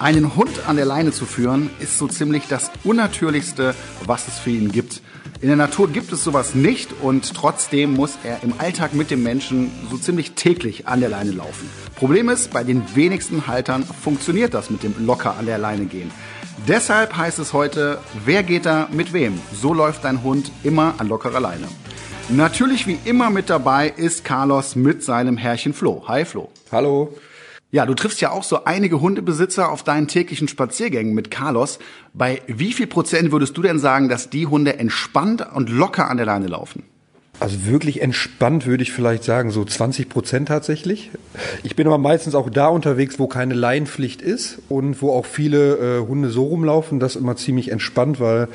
Einen Hund an der Leine zu führen, ist so ziemlich das Unnatürlichste, was es für ihn gibt. In der Natur gibt es sowas nicht und trotzdem muss er im Alltag mit dem Menschen so ziemlich täglich an der Leine laufen. Problem ist, bei den wenigsten Haltern funktioniert das mit dem locker an der Leine gehen. Deshalb heißt es heute, wer geht da mit wem? So läuft dein Hund immer an lockerer Leine. Natürlich wie immer mit dabei ist Carlos mit seinem Herrchen Flo. Hi Flo. Hallo. Ja, du triffst ja auch so einige Hundebesitzer auf deinen täglichen Spaziergängen mit Carlos. Bei wie viel Prozent würdest du denn sagen, dass die Hunde entspannt und locker an der Leine laufen? Also wirklich entspannt würde ich vielleicht sagen, so 20 Prozent tatsächlich. Ich bin aber meistens auch da unterwegs, wo keine Laienpflicht ist und wo auch viele äh, Hunde so rumlaufen. Das ist immer ziemlich entspannt, weil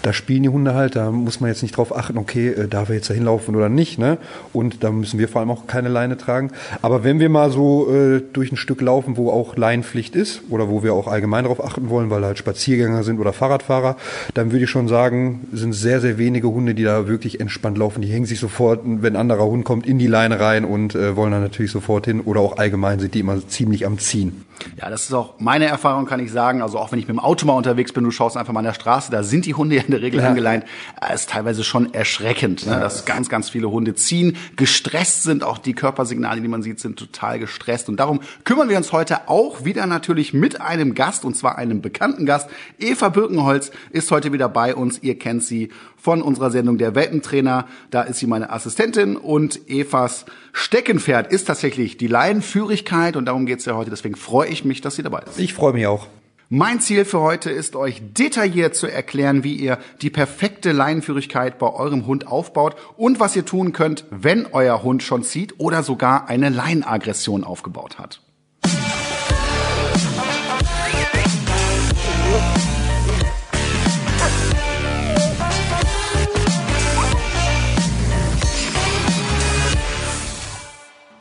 da spielen die Hunde halt, da muss man jetzt nicht drauf achten, okay, äh, darf er jetzt da hinlaufen oder nicht. Ne? Und da müssen wir vor allem auch keine Leine tragen. Aber wenn wir mal so äh, durch ein Stück laufen, wo auch Laienpflicht ist oder wo wir auch allgemein darauf achten wollen, weil halt Spaziergänger sind oder Fahrradfahrer, dann würde ich schon sagen, sind sehr, sehr wenige Hunde, die da wirklich entspannt laufen. Die hängen sich sofort, wenn ein anderer Hund kommt, in die Leine rein und äh, wollen dann natürlich sofort hin. Oder auch allgemein sind die immer ziemlich am Ziehen. Ja, das ist auch meine Erfahrung, kann ich sagen. Also auch wenn ich mit dem Auto mal unterwegs bin, du schaust einfach mal an der Straße, da sind die Hunde ja in der Regel ja. angeleint. Das äh, ist teilweise schon erschreckend, ne? dass ganz, ganz viele Hunde ziehen, gestresst sind. Auch die Körpersignale, die man sieht, sind total gestresst. Und darum kümmern wir uns heute auch wieder natürlich mit einem Gast, und zwar einem bekannten Gast. Eva Birkenholz ist heute wieder bei uns. Ihr kennt sie von unserer Sendung Der Welpentrainer. Da ist sie meine Assistentin und Evas Steckenpferd ist tatsächlich die Laienführigkeit und darum geht's ja heute. Deswegen freue ich mich, dass sie dabei ist. Ich freue mich auch. Mein Ziel für heute ist, euch detailliert zu erklären, wie ihr die perfekte Leinenführigkeit bei eurem Hund aufbaut und was ihr tun könnt, wenn euer Hund schon zieht oder sogar eine Leinenaggression aufgebaut hat.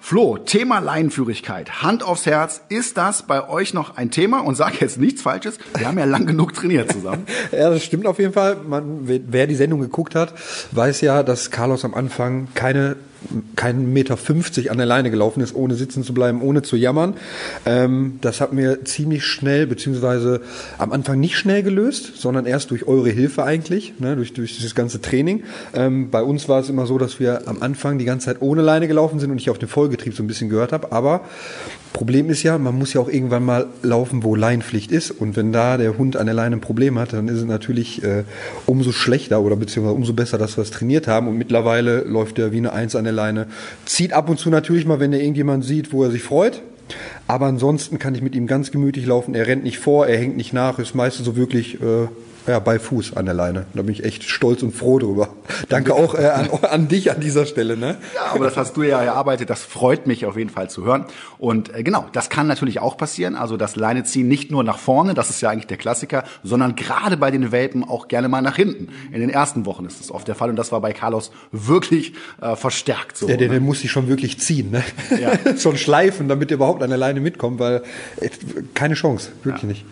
Flo, Thema Leinenführigkeit. Hand aufs Herz, ist das bei euch noch ein Thema? Und sag jetzt nichts Falsches. Wir haben ja lang genug trainiert zusammen. ja, das stimmt auf jeden Fall. Man, wer die Sendung geguckt hat, weiß ja, dass Carlos am Anfang keine keinen Meter 50 an der Leine gelaufen ist, ohne sitzen zu bleiben, ohne zu jammern. Ähm, das hat mir ziemlich schnell, beziehungsweise am Anfang nicht schnell gelöst, sondern erst durch eure Hilfe eigentlich, ne, durch, durch dieses ganze Training. Ähm, bei uns war es immer so, dass wir am Anfang die ganze Zeit ohne Leine gelaufen sind und ich auf den Vollgetrieb so ein bisschen gehört habe, aber Problem ist ja, man muss ja auch irgendwann mal laufen, wo Leinpflicht ist. Und wenn da der Hund an der Leine ein Problem hat, dann ist es natürlich äh, umso schlechter oder beziehungsweise umso besser, dass wir es trainiert haben. Und mittlerweile läuft er wie eine Eins an der Leine. Zieht ab und zu natürlich mal, wenn er irgendjemand sieht, wo er sich freut. Aber ansonsten kann ich mit ihm ganz gemütlich laufen. Er rennt nicht vor, er hängt nicht nach, ist meistens so wirklich äh, ja, bei Fuß an der Leine. Da bin ich echt stolz und froh drüber. Danke auch äh, an, an, dich an dieser Stelle. Ne? Ja, aber das hast du ja erarbeitet. Das freut mich auf jeden Fall zu hören. Und äh, genau, das kann natürlich auch passieren. Also das Leine ziehen nicht nur nach vorne, das ist ja eigentlich der Klassiker, sondern gerade bei den Welpen auch gerne mal nach hinten. In den ersten Wochen ist das oft der Fall. Und das war bei Carlos wirklich äh, verstärkt. So, ja, der, der ne? muss sich schon wirklich ziehen. Ne? Ja. schon schleifen, damit er überhaupt an der Leine mitkommt, weil äh, keine Chance, wirklich ja. nicht.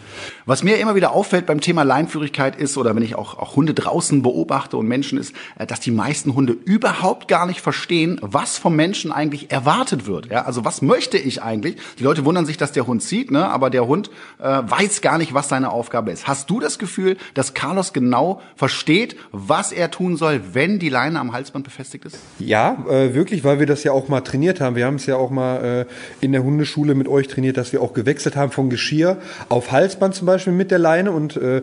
Was mir immer wieder auffällt beim Thema Leinführigkeit ist, oder wenn ich auch, auch Hunde draußen beobachte und Menschen ist, äh, dass die meisten Hunde überhaupt gar nicht verstehen, was vom Menschen eigentlich erwartet wird. Ja, also was möchte ich eigentlich? Die Leute wundern sich, dass der Hund zieht, ne? aber der Hund äh, weiß gar nicht, was seine Aufgabe ist. Hast du das Gefühl, dass Carlos genau versteht, was er tun soll, wenn die Leine am Halsband befestigt ist? Ja, äh, wirklich, weil wir das ja auch mal trainiert haben. Wir haben es ja auch mal äh, in der Hundeschule mit euch trainiert, dass wir auch gewechselt haben von Geschirr auf Halsband zum Beispiel Beispiel mit der Leine und äh,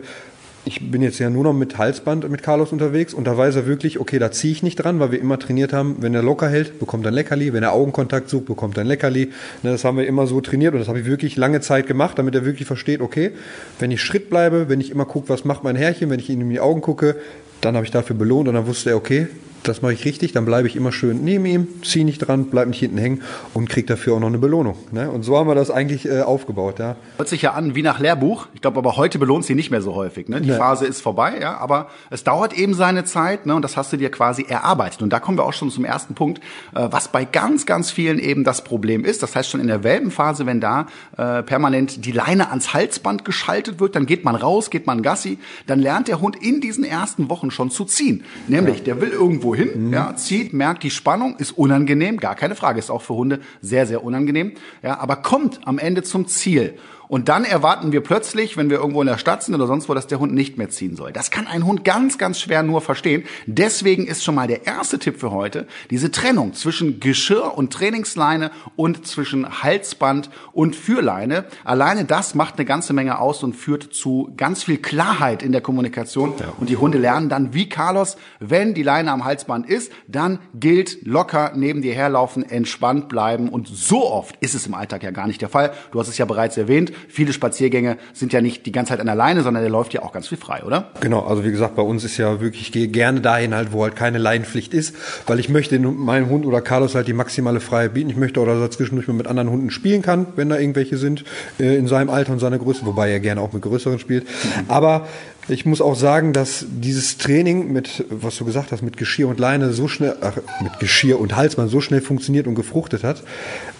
ich bin jetzt ja nur noch mit Halsband mit Carlos unterwegs und da weiß er wirklich, okay, da ziehe ich nicht dran, weil wir immer trainiert haben, wenn er locker hält, bekommt er ein Leckerli, wenn er Augenkontakt sucht, bekommt er ein Leckerli. Ne, das haben wir immer so trainiert und das habe ich wirklich lange Zeit gemacht, damit er wirklich versteht, okay, wenn ich Schritt bleibe, wenn ich immer gucke, was macht mein Herrchen, wenn ich ihm in die Augen gucke, dann habe ich dafür belohnt und dann wusste er, okay, das mache ich richtig, dann bleibe ich immer schön neben ihm, ziehe nicht dran, bleibe nicht hinten hängen und kriege dafür auch noch eine Belohnung. Ne? Und so haben wir das eigentlich äh, aufgebaut. Ja. Hört sich ja an wie nach Lehrbuch. Ich glaube aber heute belohnt sie nicht mehr so häufig. Ne? Die nee. Phase ist vorbei, ja, aber es dauert eben seine Zeit ne? und das hast du dir quasi erarbeitet. Und da kommen wir auch schon zum ersten Punkt, äh, was bei ganz, ganz vielen eben das Problem ist. Das heißt schon in der Welpenphase, wenn da äh, permanent die Leine ans Halsband geschaltet wird, dann geht man raus, geht man Gassi, dann lernt der Hund in diesen ersten Wochen schon zu ziehen. Nämlich, ja. der will irgendwo irgendwo hin, mhm. ja, zieht, merkt die Spannung, ist unangenehm, gar keine Frage, ist auch für Hunde sehr, sehr unangenehm, ja, aber kommt am Ende zum Ziel. Und dann erwarten wir plötzlich, wenn wir irgendwo in der Stadt sind oder sonst wo, dass der Hund nicht mehr ziehen soll. Das kann ein Hund ganz, ganz schwer nur verstehen. Deswegen ist schon mal der erste Tipp für heute diese Trennung zwischen Geschirr und Trainingsleine und zwischen Halsband und Führleine. Alleine das macht eine ganze Menge aus und führt zu ganz viel Klarheit in der Kommunikation. Und die Hunde lernen dann, wie Carlos, wenn die Leine am Halsband ist, dann gilt locker neben dir herlaufen, entspannt bleiben. Und so oft ist es im Alltag ja gar nicht der Fall. Du hast es ja bereits erwähnt viele Spaziergänge sind ja nicht die ganze Zeit an der Leine, sondern der läuft ja auch ganz viel frei, oder? Genau, also wie gesagt, bei uns ist ja wirklich, ich gehe gerne dahin halt, wo halt keine Leinenpflicht ist, weil ich möchte meinem Hund oder Carlos halt die maximale Freiheit bieten. Ich möchte oder zwischendurch mal mit anderen Hunden spielen kann, wenn da irgendwelche sind, äh, in seinem Alter und seiner Größe, wobei er gerne auch mit größeren spielt. Mhm. Aber ich muss auch sagen, dass dieses Training mit, was du gesagt hast, mit Geschirr und Leine so schnell, ach, mit Geschirr und Halsband so schnell funktioniert und gefruchtet hat,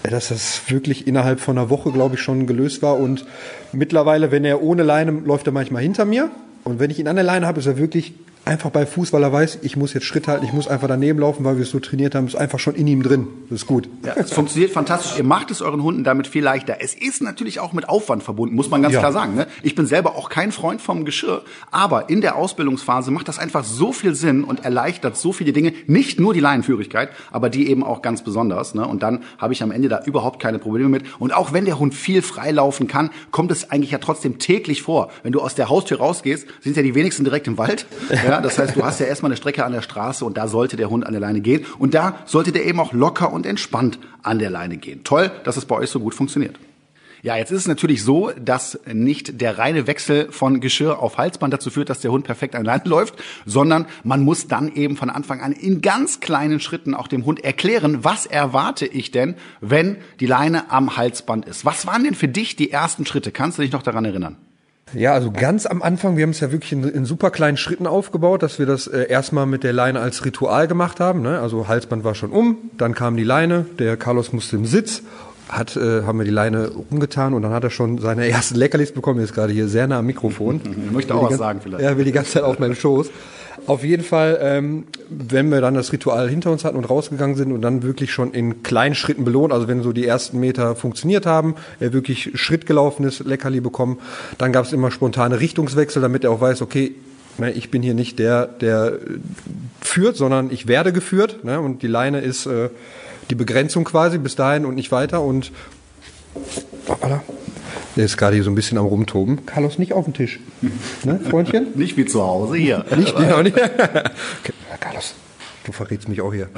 dass das wirklich innerhalb von einer Woche, glaube ich, schon gelöst war. Und mittlerweile, wenn er ohne Leine läuft er manchmal hinter mir. Und wenn ich ihn an der Leine habe, ist er wirklich einfach bei Fuß, weil er weiß, ich muss jetzt Schritt halten, ich muss einfach daneben laufen, weil wir es so trainiert haben, ist einfach schon in ihm drin. Das ist gut. Ja, es funktioniert fantastisch. Ihr macht es euren Hunden damit viel leichter. Es ist natürlich auch mit Aufwand verbunden, muss man ganz ja. klar sagen. Ne? Ich bin selber auch kein Freund vom Geschirr, aber in der Ausbildungsphase macht das einfach so viel Sinn und erleichtert so viele Dinge. Nicht nur die Leinenführigkeit, aber die eben auch ganz besonders. Ne? Und dann habe ich am Ende da überhaupt keine Probleme mit. Und auch wenn der Hund viel freilaufen kann, kommt es eigentlich ja trotzdem täglich vor. Wenn du aus der Haustür rausgehst, sind ja die wenigsten direkt im Wald. Ja, das heißt, du hast ja erstmal eine Strecke an der Straße und da sollte der Hund an der Leine gehen. Und da sollte der eben auch locker und entspannt an der Leine gehen. Toll, dass es bei euch so gut funktioniert. Ja, jetzt ist es natürlich so, dass nicht der reine Wechsel von Geschirr auf Halsband dazu führt, dass der Hund perfekt an Leine läuft, sondern man muss dann eben von Anfang an in ganz kleinen Schritten auch dem Hund erklären, was erwarte ich denn, wenn die Leine am Halsband ist. Was waren denn für dich die ersten Schritte? Kannst du dich noch daran erinnern? Ja, also ganz am Anfang, wir haben es ja wirklich in, in super kleinen Schritten aufgebaut, dass wir das äh, erstmal mit der Leine als Ritual gemacht haben. Ne? Also Halsband war schon um, dann kam die Leine, der Carlos musste im Sitz, hat, äh, haben wir die Leine umgetan und dann hat er schon seine ersten Leckerlis bekommen. Er ist gerade hier sehr nah am Mikrofon. Ich möchte auch was sagen vielleicht. Er will die ganze Zeit auf meinem Schoß. Auf jeden Fall, ähm, wenn wir dann das Ritual hinter uns hatten und rausgegangen sind und dann wirklich schon in kleinen Schritten belohnt, also wenn so die ersten Meter funktioniert haben, er wirklich Schritt gelaufen ist, Leckerli bekommen, dann gab es immer spontane Richtungswechsel, damit er auch weiß, okay, ne, ich bin hier nicht der, der führt, sondern ich werde geführt ne, und die Leine ist äh, die Begrenzung quasi bis dahin und nicht weiter und voilà. Der ist gerade hier so ein bisschen am Rumtoben. Carlos, nicht auf den Tisch. Ne, Freundchen? nicht wie zu Hause hier. nicht, genau, nicht. okay. Carlos, du verrätst mich auch hier.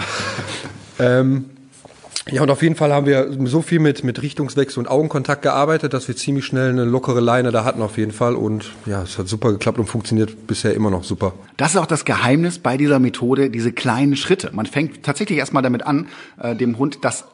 ähm, ja, und auf jeden Fall haben wir so viel mit, mit Richtungswechsel und Augenkontakt gearbeitet, dass wir ziemlich schnell eine lockere Leine da hatten auf jeden Fall. Und ja, es hat super geklappt und funktioniert bisher immer noch super. Das ist auch das Geheimnis bei dieser Methode, diese kleinen Schritte. Man fängt tatsächlich erstmal damit an, äh, dem Hund das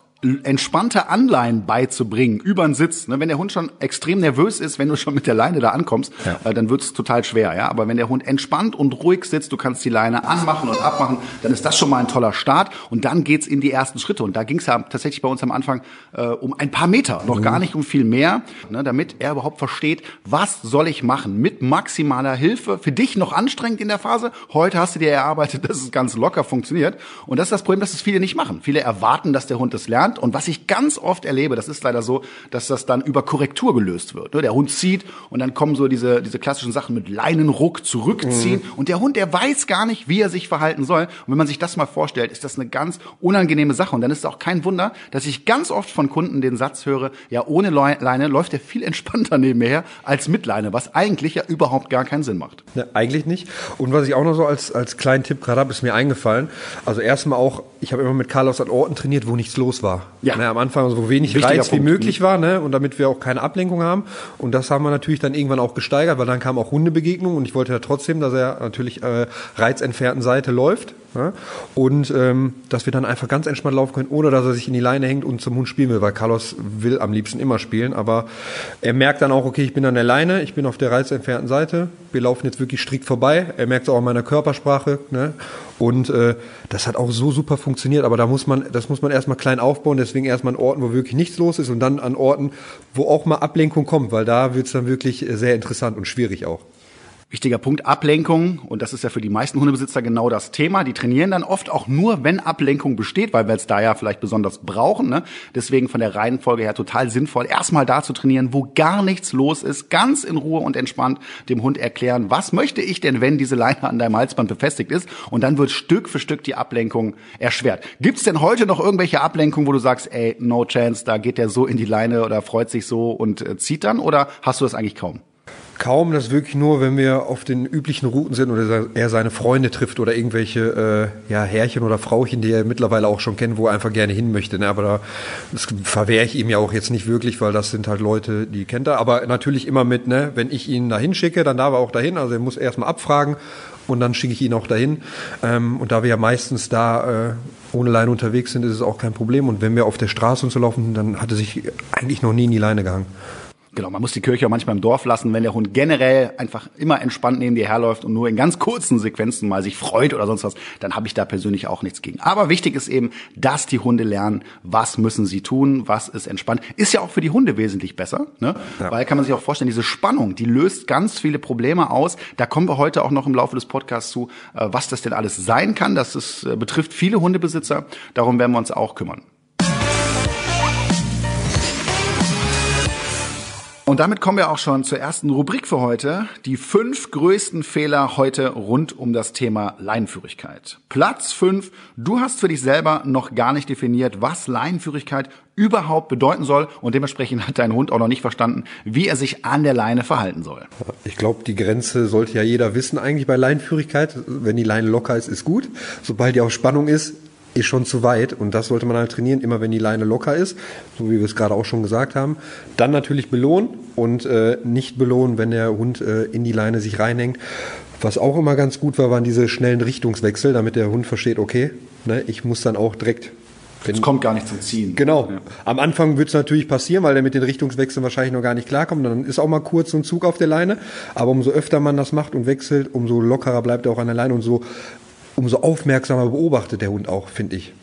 entspannte Anleihen beizubringen über den Sitz. Ne? Wenn der Hund schon extrem nervös ist, wenn du schon mit der Leine da ankommst, ja. äh, dann wird es total schwer. Ja, aber wenn der Hund entspannt und ruhig sitzt, du kannst die Leine anmachen und abmachen, dann ist das schon mal ein toller Start. Und dann geht's in die ersten Schritte. Und da ging's ja tatsächlich bei uns am Anfang äh, um ein paar Meter, noch mhm. gar nicht um viel mehr, ne? damit er überhaupt versteht, was soll ich machen mit maximaler Hilfe. Für dich noch anstrengend in der Phase. Heute hast du dir erarbeitet, dass es ganz locker funktioniert. Und das ist das Problem, dass es viele nicht machen. Viele erwarten, dass der Hund das lernt lernt. Und was ich ganz oft erlebe, das ist leider so, dass das dann über Korrektur gelöst wird. Ne? Der Hund zieht und dann kommen so diese, diese klassischen Sachen mit Leinenruck, zurückziehen. Mhm. Und der Hund, der weiß gar nicht, wie er sich verhalten soll. Und wenn man sich das mal vorstellt, ist das eine ganz unangenehme Sache. Und dann ist es auch kein Wunder, dass ich ganz oft von Kunden den Satz höre, ja, ohne Leine läuft er viel entspannter nebenher als mit Leine, was eigentlich ja überhaupt gar keinen Sinn macht. Ja, eigentlich nicht. Und was ich auch noch so als, als kleinen Tipp gerade habe, ist mir eingefallen. Also erstmal auch, ich habe immer mit Carlos an Orten trainiert, wo nichts los war. Ja. Ne, am Anfang so wenig Wichtiger Reiz Punkt. wie möglich war, ne? Und damit wir auch keine Ablenkung haben. Und das haben wir natürlich dann irgendwann auch gesteigert, weil dann kam auch Hundebegegnung und ich wollte ja trotzdem, dass er natürlich äh, reizentfernten Seite läuft. Ne? Und ähm, dass wir dann einfach ganz entspannt laufen können, ohne dass er sich in die Leine hängt und zum Hund spielen will, weil Carlos will am liebsten immer spielen, aber er merkt dann auch, okay, ich bin an der Leine, ich bin auf der reizentfernten Seite, wir laufen jetzt wirklich strikt vorbei, er merkt es auch an meiner Körpersprache ne? und äh, das hat auch so super funktioniert, aber da muss man, das muss man erstmal klein aufbauen, deswegen erstmal an Orten, wo wirklich nichts los ist und dann an Orten, wo auch mal Ablenkung kommt, weil da wird es dann wirklich sehr interessant und schwierig auch. Wichtiger Punkt, Ablenkung. Und das ist ja für die meisten Hundebesitzer genau das Thema. Die trainieren dann oft auch nur, wenn Ablenkung besteht, weil wir es da ja vielleicht besonders brauchen. Ne? Deswegen von der Reihenfolge her total sinnvoll, erstmal da zu trainieren, wo gar nichts los ist, ganz in Ruhe und entspannt dem Hund erklären, was möchte ich denn, wenn diese Leine an deinem Halsband befestigt ist. Und dann wird Stück für Stück die Ablenkung erschwert. Gibt es denn heute noch irgendwelche Ablenkungen, wo du sagst, ey, no chance, da geht der so in die Leine oder freut sich so und äh, zieht dann? Oder hast du das eigentlich kaum? Kaum, das wirklich nur, wenn wir auf den üblichen Routen sind oder er seine Freunde trifft oder irgendwelche äh, ja, Herrchen oder Frauchen, die er mittlerweile auch schon kennt, wo er einfach gerne hin möchte. Ne? Aber da das verwehre ich ihm ja auch jetzt nicht wirklich, weil das sind halt Leute, die kennt er. Aber natürlich immer mit, ne, wenn ich ihn dahin schicke, dann darf er auch dahin. Also er muss erstmal abfragen und dann schicke ich ihn auch dahin. Ähm, und da wir ja meistens da äh, ohne Leine unterwegs sind, ist es auch kein Problem. Und wenn wir auf der Straße und so laufen, dann hat er sich eigentlich noch nie in die Leine gehangen. Genau, man muss die Kirche auch manchmal im Dorf lassen, wenn der Hund generell einfach immer entspannt neben dir herläuft und nur in ganz kurzen Sequenzen mal sich freut oder sonst was, dann habe ich da persönlich auch nichts gegen. Aber wichtig ist eben, dass die Hunde lernen, was müssen sie tun, was ist entspannt. Ist ja auch für die Hunde wesentlich besser, ne? Ja. weil kann man sich auch vorstellen, diese Spannung, die löst ganz viele Probleme aus. Da kommen wir heute auch noch im Laufe des Podcasts zu, äh, was das denn alles sein kann. Das ist, äh, betrifft viele Hundebesitzer. Darum werden wir uns auch kümmern. Und damit kommen wir auch schon zur ersten Rubrik für heute. Die fünf größten Fehler heute rund um das Thema Leinenführigkeit. Platz fünf. Du hast für dich selber noch gar nicht definiert, was Leinenführigkeit überhaupt bedeuten soll. Und dementsprechend hat dein Hund auch noch nicht verstanden, wie er sich an der Leine verhalten soll. Ich glaube, die Grenze sollte ja jeder wissen eigentlich bei Leinenführigkeit. Wenn die Leine locker ist, ist gut. Sobald die auf Spannung ist, ist schon zu weit und das sollte man halt trainieren, immer wenn die Leine locker ist, so wie wir es gerade auch schon gesagt haben. Dann natürlich belohnen und äh, nicht belohnen, wenn der Hund äh, in die Leine sich reinhängt. Was auch immer ganz gut war, waren diese schnellen Richtungswechsel, damit der Hund versteht, okay, ne, ich muss dann auch direkt es kommt gar nicht zum Ziehen. Genau. Ja. Am Anfang wird es natürlich passieren, weil der mit den Richtungswechseln wahrscheinlich noch gar nicht klarkommt. Dann ist auch mal kurz so ein Zug auf der Leine. Aber umso öfter man das macht und wechselt, umso lockerer bleibt er auch an der Leine und so umso aufmerksamer beobachtet der Hund auch, finde ich.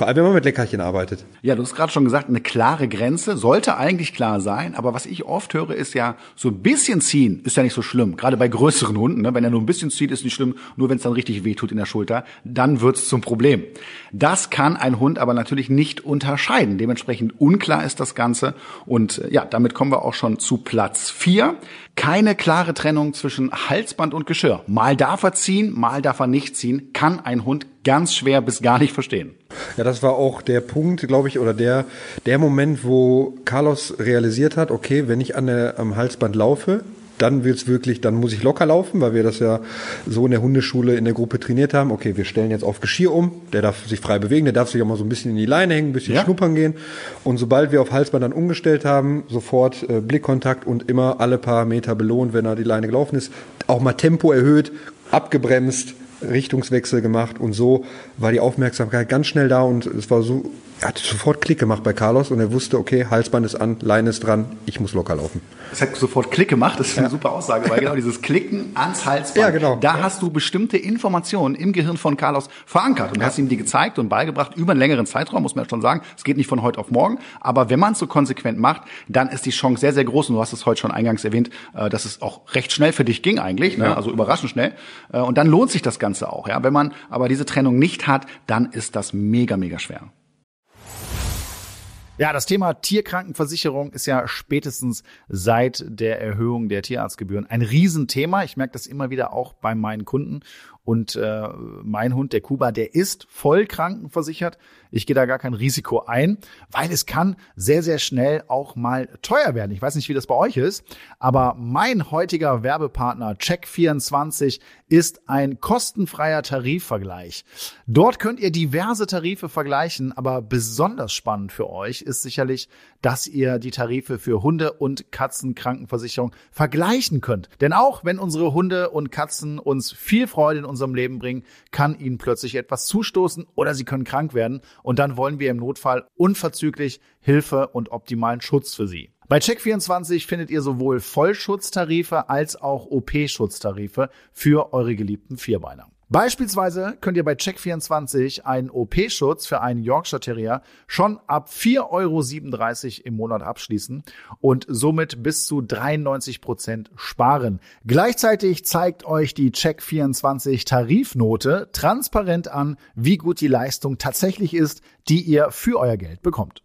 Vor allem, wenn man mit Leckerchen arbeitet. Ja, du hast gerade schon gesagt, eine klare Grenze sollte eigentlich klar sein. Aber was ich oft höre, ist ja, so ein bisschen ziehen ist ja nicht so schlimm. Gerade bei größeren Hunden. Ne? Wenn er nur ein bisschen zieht, ist nicht schlimm. Nur wenn es dann richtig wehtut in der Schulter, dann wird's zum Problem. Das kann ein Hund aber natürlich nicht unterscheiden. Dementsprechend unklar ist das Ganze. Und äh, ja, damit kommen wir auch schon zu Platz vier. Keine klare Trennung zwischen Halsband und Geschirr. Mal darf er ziehen, mal darf er nicht ziehen. Kann ein Hund ganz schwer bis gar nicht verstehen. Ja, das war auch der Punkt, glaube ich, oder der, der Moment, wo Carlos realisiert hat, okay, wenn ich an der, am Halsband laufe, dann wird's wirklich, dann muss ich locker laufen, weil wir das ja so in der Hundeschule in der Gruppe trainiert haben. Okay, wir stellen jetzt auf Geschirr um, der darf sich frei bewegen, der darf sich auch mal so ein bisschen in die Leine hängen, ein bisschen ja. schnuppern gehen. Und sobald wir auf Halsband dann umgestellt haben, sofort äh, Blickkontakt und immer alle paar Meter belohnt, wenn er die Leine gelaufen ist, auch mal Tempo erhöht, abgebremst, Richtungswechsel gemacht und so war die Aufmerksamkeit ganz schnell da und es war so, er hat sofort Klick gemacht bei Carlos und er wusste, okay, Halsband ist an, Leine ist dran, ich muss locker laufen. Es hat sofort Klick gemacht, das ist ja. eine super Aussage, weil genau dieses Klicken ans Halsband, ja, genau. da ja. hast du bestimmte Informationen im Gehirn von Carlos verankert und ja. hast ihm die gezeigt und beigebracht über einen längeren Zeitraum, muss man ja schon sagen. Es geht nicht von heute auf morgen, aber wenn man es so konsequent macht, dann ist die Chance sehr, sehr groß und du hast es heute schon eingangs erwähnt, äh, dass es auch recht schnell für dich ging eigentlich, ne? also überraschend schnell äh, und dann lohnt sich das Ganze auch. Ja? Wenn man aber diese Trennung nicht hat, dann ist das mega, mega schwer. Ja, das Thema Tierkrankenversicherung ist ja spätestens seit der Erhöhung der Tierarztgebühren ein Riesenthema. Ich merke das immer wieder auch bei meinen Kunden. Und äh, mein Hund, der Kuba, der ist voll krankenversichert. Ich gehe da gar kein Risiko ein, weil es kann sehr, sehr schnell auch mal teuer werden. Ich weiß nicht, wie das bei euch ist, aber mein heutiger Werbepartner Check24 ist ein kostenfreier Tarifvergleich. Dort könnt ihr diverse Tarife vergleichen, aber besonders spannend für euch ist sicherlich, dass ihr die Tarife für Hunde- und Katzenkrankenversicherung vergleichen könnt. Denn auch wenn unsere Hunde und Katzen uns viel Freude in unserem Leben bringen, kann ihnen plötzlich etwas zustoßen oder sie können krank werden und dann wollen wir im Notfall unverzüglich Hilfe und optimalen Schutz für sie. Bei Check24 findet ihr sowohl Vollschutztarife als auch OP-Schutztarife für eure geliebten Vierbeiner. Beispielsweise könnt ihr bei Check24 einen OP-Schutz für einen Yorkshire Terrier schon ab 4,37 Euro im Monat abschließen und somit bis zu 93 Prozent sparen. Gleichzeitig zeigt euch die Check24 Tarifnote transparent an, wie gut die Leistung tatsächlich ist, die ihr für euer Geld bekommt.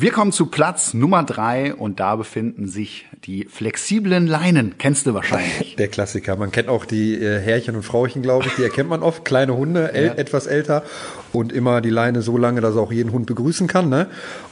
Wir kommen zu Platz Nummer drei und da befinden sich die flexiblen Leinen. Kennst du wahrscheinlich. Der Klassiker. Man kennt auch die äh, Herrchen und Frauchen, glaube ich. Die erkennt man oft. Kleine Hunde, ja. etwas älter und immer die Leine so lange, dass er auch jeden Hund begrüßen kann. Ne?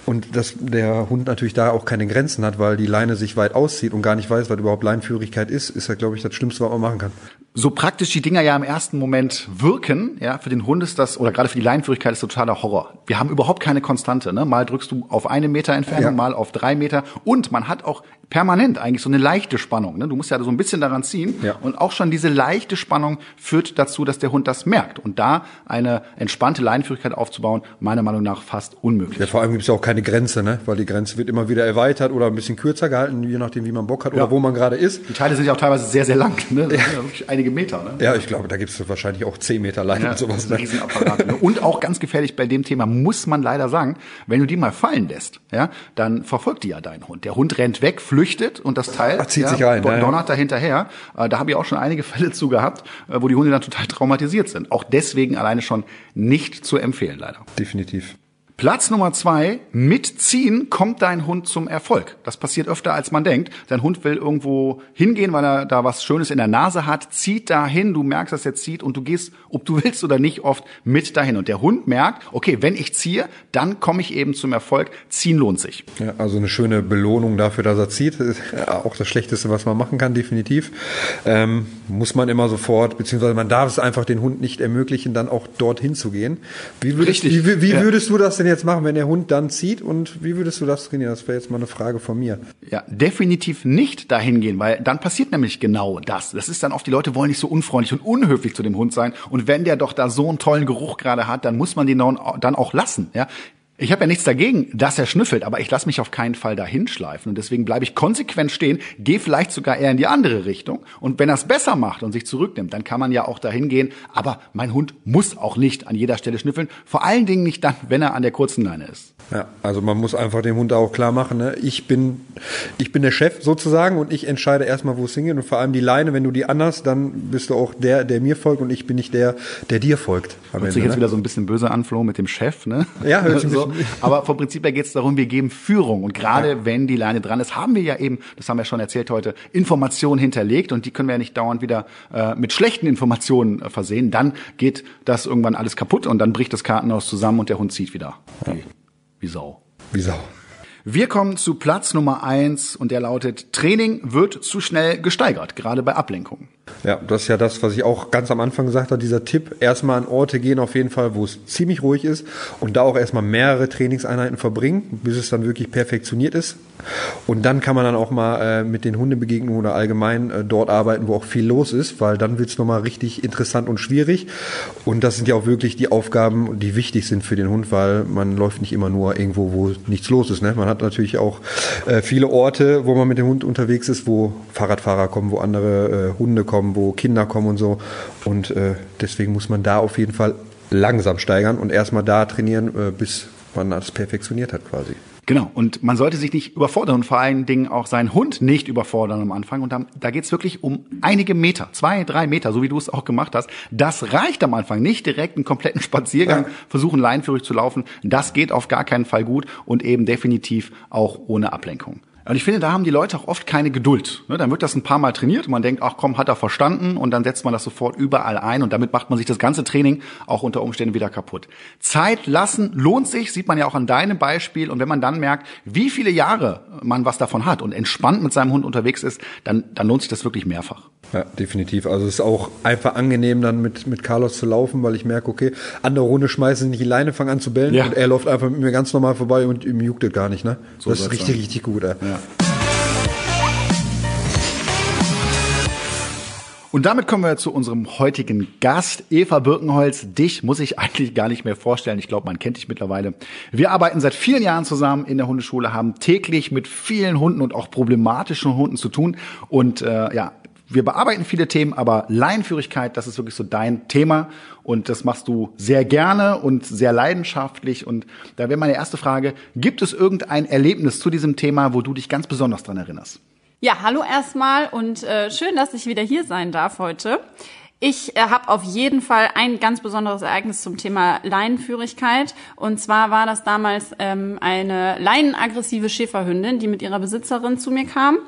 Und dass der Hund natürlich da auch keine Grenzen hat, weil die Leine sich weit auszieht und gar nicht weiß, was überhaupt Leinführigkeit ist, ist ja, glaube ich, das Schlimmste, was man machen kann so praktisch die Dinger ja im ersten Moment wirken, ja, für den Hund ist das, oder gerade für die Leinführigkeit ist totaler Horror. Wir haben überhaupt keine Konstante, ne? Mal drückst du auf eine Meter Entfernung, ja. mal auf drei Meter. Und man hat auch permanent eigentlich so eine leichte Spannung. Ne? Du musst ja so ein bisschen daran ziehen. Ja. Und auch schon diese leichte Spannung führt dazu, dass der Hund das merkt. Und da eine entspannte Leinführigkeit aufzubauen, meiner Meinung nach fast unmöglich. Ja, vor allem gibt es ja auch keine Grenze, ne? weil die Grenze wird immer wieder erweitert oder ein bisschen kürzer gehalten, je nachdem, wie man Bock hat ja. oder wo man gerade ist. Die Teile sind ja auch teilweise sehr, sehr lang. Ne? Ja. einige Meter. Ne? Ja, ich glaube, da gibt es wahrscheinlich auch zehn Meter Leine ja, und sowas. Ne? Riesenapparat. Ne? Und auch ganz gefährlich bei dem Thema, muss man leider sagen, wenn du die mal fallen lässt, ja, dann verfolgt die ja deinen Hund. Der Hund rennt weg, flüchtet und das Teil Ach, zieht ja, sich rein, donnert ja, ja. da hinterher. Äh, da habe ich auch schon einige Fälle zu gehabt, äh, wo die Hunde dann total traumatisiert sind. Auch deswegen alleine schon nicht zu empfehlen, leider. Definitiv. Platz Nummer zwei, mitziehen kommt dein Hund zum Erfolg. Das passiert öfter, als man denkt. Dein Hund will irgendwo hingehen, weil er da was Schönes in der Nase hat, zieht dahin, du merkst, dass er zieht und du gehst, ob du willst oder nicht, oft mit dahin. Und der Hund merkt, okay, wenn ich ziehe, dann komme ich eben zum Erfolg. Ziehen lohnt sich. Ja, also eine schöne Belohnung dafür, dass er zieht. Auch das Schlechteste, was man machen kann, definitiv. Ähm, muss man immer sofort, beziehungsweise man darf es einfach den Hund nicht ermöglichen, dann auch dorthin zu gehen. Wie würdest, Richtig. Wie, wie ja. würdest du das denn denn jetzt machen, wenn der Hund dann zieht? Und wie würdest du das trainieren? Das wäre jetzt mal eine Frage von mir. Ja, definitiv nicht dahin gehen, weil dann passiert nämlich genau das. Das ist dann oft, die Leute wollen nicht so unfreundlich und unhöflich zu dem Hund sein. Und wenn der doch da so einen tollen Geruch gerade hat, dann muss man den dann auch lassen. Ja, ich habe ja nichts dagegen, dass er schnüffelt, aber ich lasse mich auf keinen Fall dahin schleifen. Und deswegen bleibe ich konsequent stehen, gehe vielleicht sogar eher in die andere Richtung. Und wenn er es besser macht und sich zurücknimmt, dann kann man ja auch dahin gehen. Aber mein Hund muss auch nicht an jeder Stelle schnüffeln. Vor allen Dingen nicht dann, wenn er an der kurzen Leine ist. Ja, also man muss einfach dem Hund auch klar machen, ne? ich bin, ich bin der Chef sozusagen und ich entscheide erstmal, wo es hingeht. Und vor allem die Leine, wenn du die anders, dann bist du auch der, der mir folgt und ich bin nicht der, der dir folgt. Hört sich jetzt ne? wieder so ein bisschen böse an, Flo, mit dem Chef, ne? Ja, hört sich so. Aber vom Prinzip her geht es darum, wir geben Führung. Und gerade ja. wenn die Leine dran ist, haben wir ja eben, das haben wir schon erzählt heute, Informationen hinterlegt und die können wir ja nicht dauernd wieder äh, mit schlechten Informationen äh, versehen. Dann geht das irgendwann alles kaputt und dann bricht das Kartenhaus zusammen und der Hund zieht wieder. Ja. Wie, wie Sau. Wie Sau. Wir kommen zu Platz Nummer eins und der lautet, Training wird zu schnell gesteigert, gerade bei Ablenkungen. Ja, das ist ja das, was ich auch ganz am Anfang gesagt habe, dieser Tipp, erstmal an Orte gehen auf jeden Fall, wo es ziemlich ruhig ist und da auch erstmal mehrere Trainingseinheiten verbringen, bis es dann wirklich perfektioniert ist. Und dann kann man dann auch mal äh, mit den Hundebegegnungen oder allgemein äh, dort arbeiten, wo auch viel los ist, weil dann wird es nochmal richtig interessant und schwierig. Und das sind ja auch wirklich die Aufgaben, die wichtig sind für den Hund, weil man läuft nicht immer nur irgendwo, wo nichts los ist. Ne? Man hat natürlich auch äh, viele Orte, wo man mit dem Hund unterwegs ist, wo Fahrradfahrer kommen, wo andere äh, Hunde kommen, wo Kinder kommen und so. Und äh, deswegen muss man da auf jeden Fall langsam steigern und erstmal da trainieren, äh, bis man das perfektioniert hat quasi. Genau, und man sollte sich nicht überfordern und vor allen Dingen auch seinen Hund nicht überfordern am Anfang. Und da, da geht es wirklich um einige Meter, zwei, drei Meter, so wie du es auch gemacht hast. Das reicht am Anfang nicht direkt einen kompletten Spaziergang ja. versuchen, leinführig zu laufen. Das geht auf gar keinen Fall gut und eben definitiv auch ohne Ablenkung. Und ich finde, da haben die Leute auch oft keine Geduld. Ne, dann wird das ein paar Mal trainiert und man denkt, ach komm, hat er verstanden und dann setzt man das sofort überall ein und damit macht man sich das ganze Training auch unter Umständen wieder kaputt. Zeit lassen lohnt sich, sieht man ja auch an deinem Beispiel und wenn man dann merkt, wie viele Jahre man was davon hat und entspannt mit seinem Hund unterwegs ist, dann, dann lohnt sich das wirklich mehrfach. Ja, definitiv. Also es ist auch einfach angenehm, dann mit, mit Carlos zu laufen, weil ich merke, okay, andere Runde schmeißen nicht die Leine, fangen an zu bellen ja. und er läuft einfach mit mir ganz normal vorbei und ihm juckt das gar nicht. Ne? So das ist richtig, sein. richtig gut. Ey. Ja. Und damit kommen wir zu unserem heutigen Gast, Eva Birkenholz. Dich muss ich eigentlich gar nicht mehr vorstellen. Ich glaube, man kennt dich mittlerweile. Wir arbeiten seit vielen Jahren zusammen in der Hundeschule, haben täglich mit vielen Hunden und auch problematischen Hunden zu tun. Und äh, ja, wir bearbeiten viele Themen, aber Laienführigkeit, das ist wirklich so dein Thema und das machst du sehr gerne und sehr leidenschaftlich. Und da wäre meine erste Frage, gibt es irgendein Erlebnis zu diesem Thema, wo du dich ganz besonders dran erinnerst? Ja, hallo erstmal und äh, schön, dass ich wieder hier sein darf heute. Ich äh, habe auf jeden Fall ein ganz besonderes Ereignis zum Thema Leinenführigkeit. Und zwar war das damals ähm, eine leinenaggressive Schäferhündin, die mit ihrer Besitzerin zu mir kam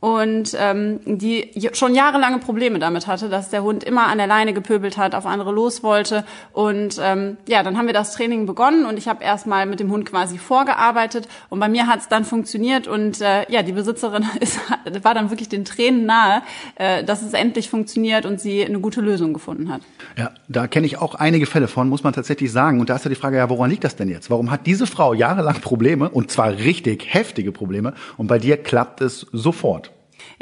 und ähm, die schon jahrelange Probleme damit hatte, dass der Hund immer an der Leine gepöbelt hat, auf andere los wollte. Und ähm, ja, dann haben wir das Training begonnen und ich habe erstmal mit dem Hund quasi vorgearbeitet und bei mir hat es dann funktioniert und äh, ja, die Besitzerin ist, war dann wirklich den Tränen nahe, äh, dass es endlich funktioniert und sie eine gute Lösung gefunden hat. Ja, da kenne ich auch einige Fälle von, muss man tatsächlich sagen. Und da ist ja die Frage, ja, woran liegt das denn jetzt? Warum hat diese Frau jahrelang Probleme und zwar richtig heftige Probleme und bei dir klappt es sofort?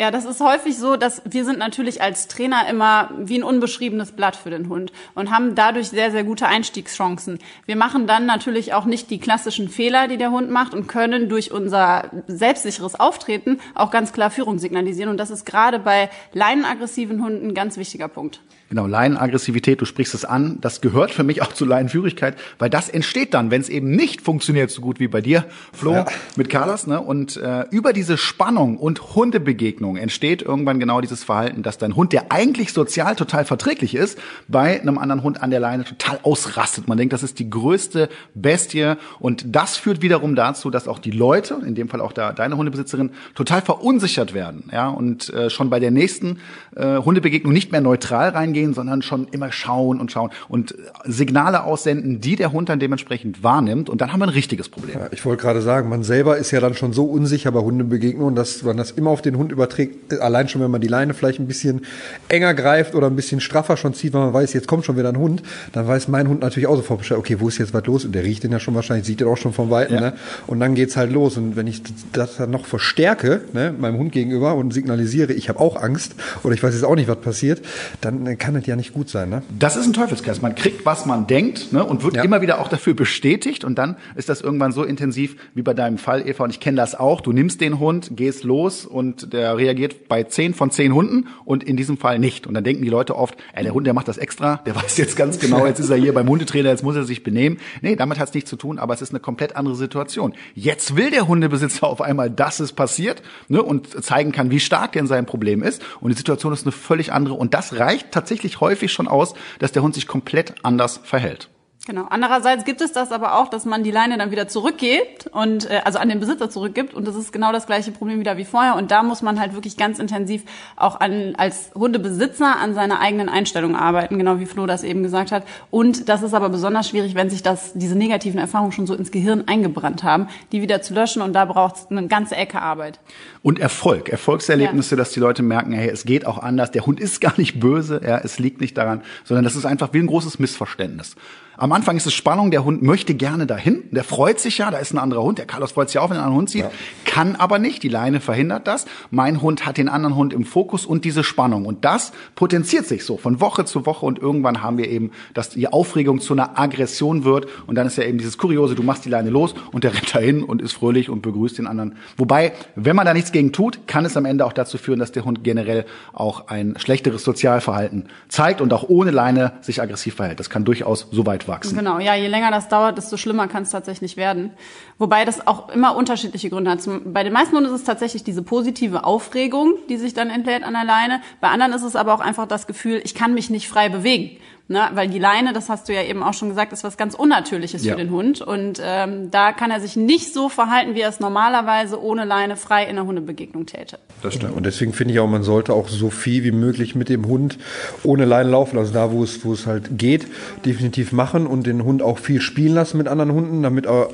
Ja, das ist häufig so, dass wir sind natürlich als Trainer immer wie ein unbeschriebenes Blatt für den Hund und haben dadurch sehr, sehr gute Einstiegschancen. Wir machen dann natürlich auch nicht die klassischen Fehler, die der Hund macht und können durch unser selbstsicheres Auftreten auch ganz klar Führung signalisieren. Und das ist gerade bei leinenaggressiven Hunden ein ganz wichtiger Punkt. Genau, Laienaggressivität, du sprichst es an, das gehört für mich auch zu Laienführigkeit, weil das entsteht dann, wenn es eben nicht funktioniert so gut wie bei dir, Flo, ja. mit Carlos. Ne? Und äh, über diese Spannung und Hundebegegnung entsteht irgendwann genau dieses Verhalten, dass dein Hund, der eigentlich sozial total verträglich ist, bei einem anderen Hund an der Leine total ausrastet. Man denkt, das ist die größte Bestie und das führt wiederum dazu, dass auch die Leute, in dem Fall auch da, deine Hundebesitzerin, total verunsichert werden. Ja, und äh, schon bei der nächsten äh, Hundebegegnung nicht mehr neutral reingehen, gehen, sondern schon immer schauen und schauen und Signale aussenden, die der Hund dann dementsprechend wahrnimmt. Und dann haben wir ein richtiges Problem. Ja, ich wollte gerade sagen, man selber ist ja dann schon so unsicher bei Hundebegegnungen, dass man das immer auf den Hund überträgt. Allein schon, wenn man die Leine vielleicht ein bisschen enger greift oder ein bisschen straffer schon zieht, weil man weiß, jetzt kommt schon wieder ein Hund, dann weiß mein Hund natürlich auch sofort Bescheid, okay, wo ist jetzt was los? Und der riecht den ja schon wahrscheinlich, sieht den auch schon vom Weiten. Ja. Ne? Und dann geht's halt los. Und wenn ich das dann noch verstärke, ne, meinem Hund gegenüber und signalisiere, ich habe auch Angst oder ich weiß jetzt auch nicht, was passiert, dann kann kann es ja nicht gut sein. Ne? Das ist ein Teufelskreis. Man kriegt, was man denkt ne, und wird ja. immer wieder auch dafür bestätigt. Und dann ist das irgendwann so intensiv wie bei deinem Fall, Eva. Und ich kenne das auch. Du nimmst den Hund, gehst los und der reagiert bei zehn von zehn Hunden und in diesem Fall nicht. Und dann denken die Leute oft, ey, der Hund, der macht das extra, der weiß jetzt ganz genau, jetzt ist er hier beim Hundetrainer, jetzt muss er sich benehmen. Nee, damit hat es nichts zu tun, aber es ist eine komplett andere Situation. Jetzt will der Hundebesitzer auf einmal, dass es passiert ne, und zeigen kann, wie stark denn sein Problem ist. Und die Situation ist eine völlig andere. Und das reicht tatsächlich häufig schon aus, dass der Hund sich komplett anders verhält. Genau. Andererseits gibt es das aber auch, dass man die Leine dann wieder zurückgibt und äh, also an den Besitzer zurückgibt und das ist genau das gleiche Problem wieder wie vorher und da muss man halt wirklich ganz intensiv auch an als Hundebesitzer an seiner eigenen Einstellung arbeiten, genau wie Flo das eben gesagt hat und das ist aber besonders schwierig, wenn sich das diese negativen Erfahrungen schon so ins Gehirn eingebrannt haben, die wieder zu löschen und da braucht es eine ganze Ecke Arbeit. Und Erfolg, Erfolgserlebnisse, ja. dass die Leute merken, hey, es geht auch anders, der Hund ist gar nicht böse, ja, es liegt nicht daran, sondern das ist einfach wie ein großes Missverständnis. Am Anfang ist es Spannung, der Hund möchte gerne dahin, der freut sich ja, da ist ein anderer Hund, der Carlos freut sich auch, wenn er einen anderen Hund sieht, ja. kann aber nicht, die Leine verhindert das. Mein Hund hat den anderen Hund im Fokus und diese Spannung und das potenziert sich so von Woche zu Woche und irgendwann haben wir eben, dass die Aufregung zu einer Aggression wird und dann ist ja eben dieses Kuriose, du machst die Leine los und der rennt dahin und ist fröhlich und begrüßt den anderen. Wobei, wenn man da nichts gegen tut, kann es am Ende auch dazu führen, dass der Hund generell auch ein schlechteres Sozialverhalten zeigt und auch ohne Leine sich aggressiv verhält. Das kann durchaus so weit wachsen. Genau, ja, je länger das dauert, desto schlimmer kann es tatsächlich werden. Wobei das auch immer unterschiedliche Gründe hat. bei den meisten Hunden ist es tatsächlich diese positive Aufregung, die sich dann entlädt an der Leine. Bei anderen ist es aber auch einfach das Gefühl, ich kann mich nicht frei bewegen. Ne, weil die Leine, das hast du ja eben auch schon gesagt, ist was ganz Unnatürliches Ja. für den Hund. Und ähm, da kann er sich nicht so verhalten, wie er es normalerweise ohne Leine frei in der Hundebegegnung täte. Das stimmt. Und deswegen finde ich auch, man sollte auch so viel wie möglich mit dem Hund ohne Leine laufen. Also da, wo es, wo es halt geht, definitiv machen und den Hund auch viel spielen lassen mit anderen Hunden, damit, er,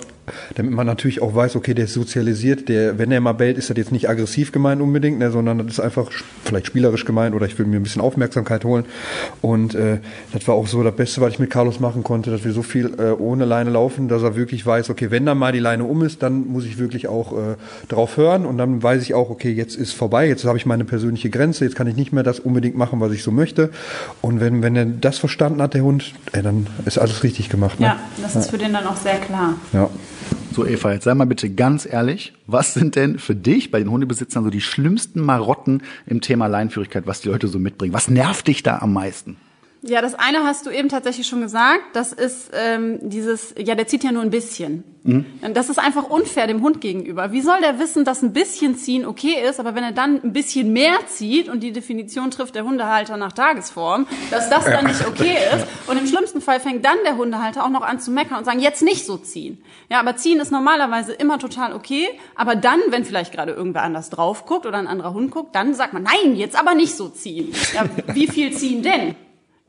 damit man natürlich auch weiß, okay, der ist sozialisiert, der, wenn er mal bellt, ist das jetzt nicht aggressiv gemeint unbedingt, ne, sondern das ist einfach vielleicht spielerisch gemeint oder ich will mir ein bisschen Aufmerksamkeit holen. Und äh, das war auch so das Beste, was ich mit Carlos machen konnte, dass wir so viel äh, ohne Leine laufen, dass er wirklich weiß, okay, wenn dann mal die Leine um ist, dann muss ich wirklich auch äh, drauf hören und dann weiß ich auch, okay, jetzt ist vorbei, jetzt habe ich meine persönliche Grenze, jetzt kann ich nicht mehr das unbedingt machen, was ich so möchte. Und wenn, wenn er das verstanden hat, der Hund, ey, dann ist alles richtig gemacht. Ne? Ja, das ist für den dann auch sehr klar. ja. So, Eva, jetzt sei mal bitte ganz ehrlich. Was sind denn für dich bei den Hundebesitzern so die schlimmsten Marotten im Thema Leinführigkeit, was die Leute so mitbringen? Was nervt dich da am meisten? Ja, das eine hast du eben tatsächlich schon gesagt. Das ist ähm, dieses, ja, der zieht ja nur ein bisschen. Und Das ist einfach unfair dem Hund gegenüber. Wie soll der wissen, dass ein bisschen ziehen okay ist, aber wenn er dann ein bisschen mehr zieht und die Definition trifft der Hundehalter nach Tagesform, dass das dann nicht okay ist und im schlimmsten Fall fängt dann der Hundehalter auch noch an zu meckern und sagen, jetzt nicht so ziehen. Ja, aber ziehen ist normalerweise immer total okay, aber dann, wenn vielleicht gerade irgendwer anders drauf guckt oder ein anderer Hund guckt, dann sagt man, nein, jetzt aber nicht so ziehen. Ja, wie viel ziehen denn?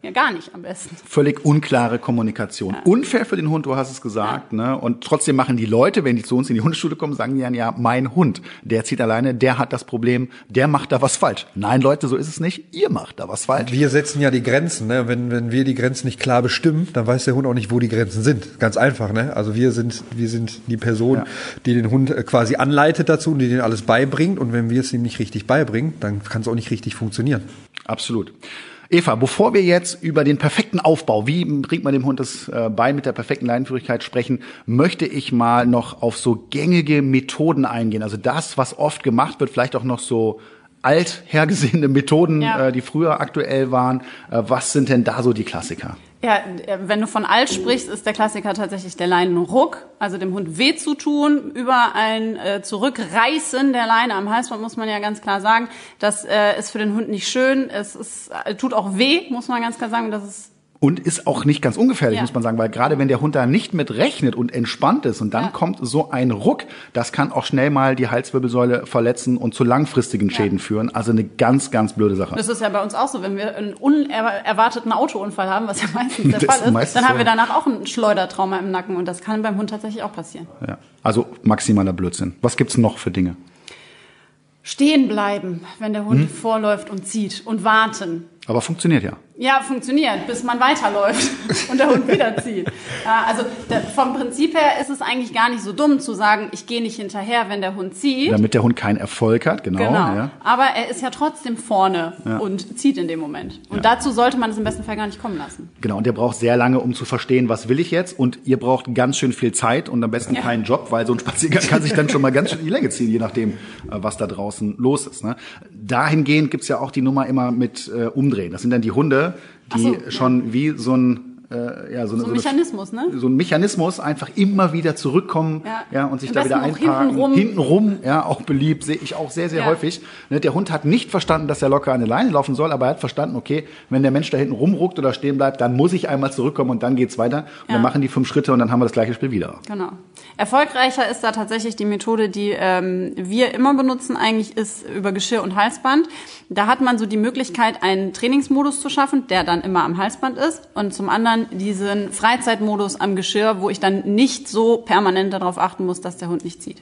Ja, gar nicht am besten. Völlig unklare Kommunikation. Unfair für den Hund, du hast es gesagt. Ne? Und trotzdem machen die Leute, wenn die zu uns in die Hundeschule kommen, sagen die dann ja, mein Hund, der zieht alleine, der hat das Problem, der macht da was falsch. Nein, Leute, so ist es nicht. Ihr macht da was falsch. Wir setzen ja die Grenzen. Ne? Wenn, wenn wir die Grenzen nicht klar bestimmen, dann weiß der Hund auch nicht, wo die Grenzen sind. Ganz einfach. Ne? Also wir sind, wir sind die Person, Ja. die den Hund äh, quasi anleitet dazu und die den alles beibringt. Und wenn wir es ihm nicht richtig beibringen, dann kann es auch nicht richtig funktionieren. Absolut. Eva, bevor wir jetzt über den perfekten Aufbau, wie bringt man dem Hund das äh, bei mit der perfekten Leinenführigkeit sprechen, möchte ich mal noch auf so gängige Methoden eingehen. Also das, was oft gemacht wird, vielleicht auch noch so alt hergesehene Methoden, Ja. äh, die früher aktuell waren. Äh, was sind denn da so die Klassiker? Ja, äh, wenn du von alt sprichst, ist der Klassiker tatsächlich der Leinenruck, also dem Hund weh zu tun über ein äh, Zurückreißen der Leine am Halsband, muss man ja ganz klar sagen. Das äh, ist für den Hund nicht schön. Es ist, äh, tut auch weh, muss man ganz klar sagen. Das ist Und ist auch nicht ganz ungefährlich, Ja. muss man sagen, weil gerade wenn der Hund da nicht mit rechnet und entspannt ist und dann Ja. kommt so ein Ruck, das kann auch schnell mal die Halswirbelsäule verletzen und zu langfristigen Schäden führen. Also eine ganz, ganz blöde Sache. Das ist ja bei uns auch so, wenn wir einen unerwarteten Autounfall haben, was ja meistens der Das ist Fall ist, meistens dann haben wir ja. danach auch ein Schleudertrauma im Nacken und das kann beim Hund tatsächlich auch passieren. Ja. Also maximaler Blödsinn. Was gibt's noch für Dinge? Stehen bleiben, wenn der Hm? Hund vorläuft und zieht und warten. Aber funktioniert ja. Ja, funktioniert, bis man weiterläuft und der Hund wieder zieht. Ja, also vom Prinzip her ist es eigentlich gar nicht so dumm zu sagen, ich gehe nicht hinterher, wenn der Hund zieht. Damit der Hund keinen Erfolg hat, genau. Genau. Ja. Aber er ist ja trotzdem vorne Ja. und zieht in dem Moment. Und dazu sollte man es im besten Fall gar nicht kommen lassen. Genau, und der braucht sehr lange, um zu verstehen, was will ich jetzt. Und ihr braucht ganz schön viel Zeit und am besten Ja. keinen Job, weil so ein Spaziergang kann sich dann schon mal ganz schön in die Länge ziehen, je nachdem, äh, was da draußen los ist. Ne? Dahingehend gibt's ja auch die Nummer immer mit äh, Umdrehen. Das sind dann die Hunde, die so, ja. schon wie so ein äh, ja, so, eine, So ein eine- Mechanismus, ne? so ein Mechanismus einfach immer wieder zurückkommen ja. Ja. und sich Am da wieder einparken. hintenrum. Hintenrum, ja, auch beliebt, sehe ich auch sehr, sehr Ja. häufig. Ne, Der Hund hat nicht verstanden, dass er locker an der Leine laufen soll, aber er hat verstanden, okay, wenn der Mensch da hinten rumruckt oder stehen bleibt, dann muss ich einmal zurückkommen und dann geht's weiter. Und Ja. dann machen die fünf Schritte und dann haben wir das gleiche Spiel wieder. Genau. Erfolgreicher ist da tatsächlich die Methode, die ähm, wir immer benutzen, eigentlich ist über Geschirr und Halsband. Da hat man so die Möglichkeit, einen Trainingsmodus zu schaffen, der dann immer am Halsband ist. Und zum anderen diesen Freizeitmodus am Geschirr, wo ich dann nicht so permanent darauf achten muss, dass der Hund nicht zieht.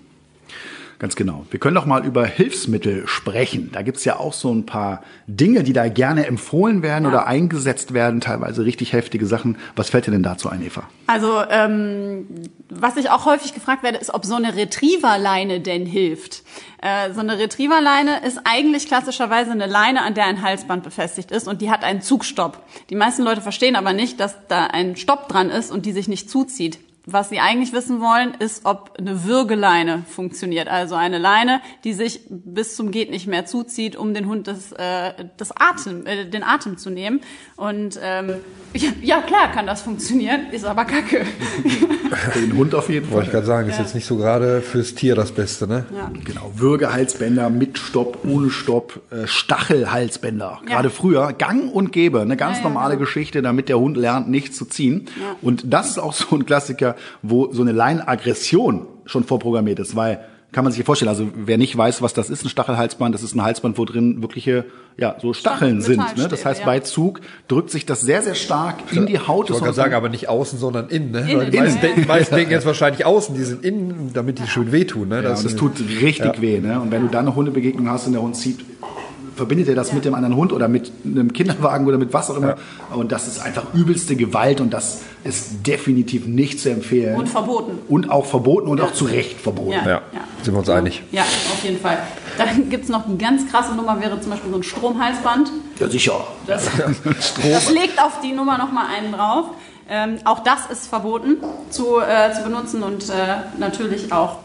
Ganz genau. Wir können doch mal über Hilfsmittel sprechen. Da gibt's ja auch so ein paar Dinge, die da gerne empfohlen werden Ja. oder eingesetzt werden, teilweise richtig heftige Sachen. Was fällt dir denn dazu ein, Eva? Also, ähm, was ich auch häufig gefragt werde, ist, ob so eine Retrieverleine denn hilft. Äh, so eine Retrieverleine ist eigentlich klassischerweise eine Leine, an der ein Halsband befestigt ist und die hat einen Zugstopp. Die meisten Leute verstehen aber nicht, dass da ein Stopp dran ist und die sich nicht zuzieht. Was sie eigentlich wissen wollen, ist, ob eine Würgeleine funktioniert. Also eine Leine, die sich bis zum geht nicht mehr zuzieht, um den Hund das, äh, das Atem, äh, den Atem zu nehmen. Und ähm, ja, ja, klar kann das funktionieren, ist aber kacke. Den Hund auf jeden Wollte Fall. ich gerade sagen, ist Ja. jetzt nicht so gerade fürs Tier das Beste, ne? Ja. Genau, Würgehalsbänder mit Stopp, ohne Stopp, äh, Stachelhalsbänder. Gerade früher, gang und gäbe, eine ganz Ja, ja, normale genau. Geschichte, damit der Hund lernt, nicht zu ziehen. Und das ist auch so ein Klassiker, wo so eine Leinenaggression schon vorprogrammiert ist, weil kann man sich vorstellen, also wer nicht weiß, was das ist, ein Stachelhalsband, das ist ein Halsband, wo drin wirkliche, ja, so Stacheln sind. Ne? Das heißt, ja. bei Zug drückt sich das sehr, sehr stark in die Haut Ich wollte sagen, aber nicht außen, sondern innen, ne? Innen. Weil die meisten, Innen. meisten denken jetzt wahrscheinlich außen, die sind innen, damit die schön wehtun, ne? Ja, und es tut richtig weh. Ne? Und wenn du dann eine Hundebegegnung hast und der Hund zieht, verbindet er das mit dem anderen Hund oder mit einem Kinderwagen oder mit was auch immer. Und das ist einfach übelste Gewalt und das ist definitiv nicht zu empfehlen. Und verboten. Und auch verboten und auch zu Recht verboten. Ja. Ja, sind wir uns einig. Ja, auf jeden Fall. Dann gibt's noch eine ganz krasse Nummer, wäre zum Beispiel so ein Stromhalsband. Ja, sicher. Das, das legt auf die Nummer nochmal einen drauf. Ähm, auch das ist verboten zu, äh, zu benutzen und äh, natürlich auch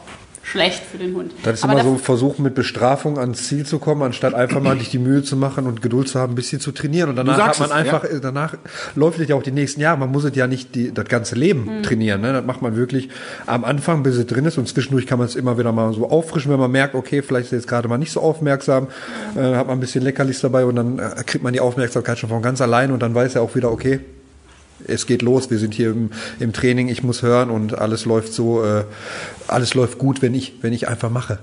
schlecht für den Hund. Das ist Aber immer so das- ein Versuch, mit Bestrafung ans Ziel zu kommen, anstatt einfach mal sich die Mühe zu machen und Geduld zu haben, ein bisschen zu trainieren. Und danach hat sagst man es, einfach, äh, danach läuft es ja auch die nächsten Jahre. Man muss es ja nicht die, das ganze Leben trainieren. Ne? Das macht man wirklich am Anfang, bis es drin ist. Und zwischendurch kann man es immer wieder mal so auffrischen, wenn man merkt, okay, vielleicht ist er jetzt gerade mal nicht so aufmerksam, äh, hat man ein bisschen Leckerlis dabei und dann äh, kriegt man die Aufmerksamkeit schon von ganz allein und dann weiß er auch wieder, okay, es geht los, wir sind hier im, im Training, ich muss hören und alles läuft so, äh, alles läuft gut, wenn ich, wenn ich einfach mache.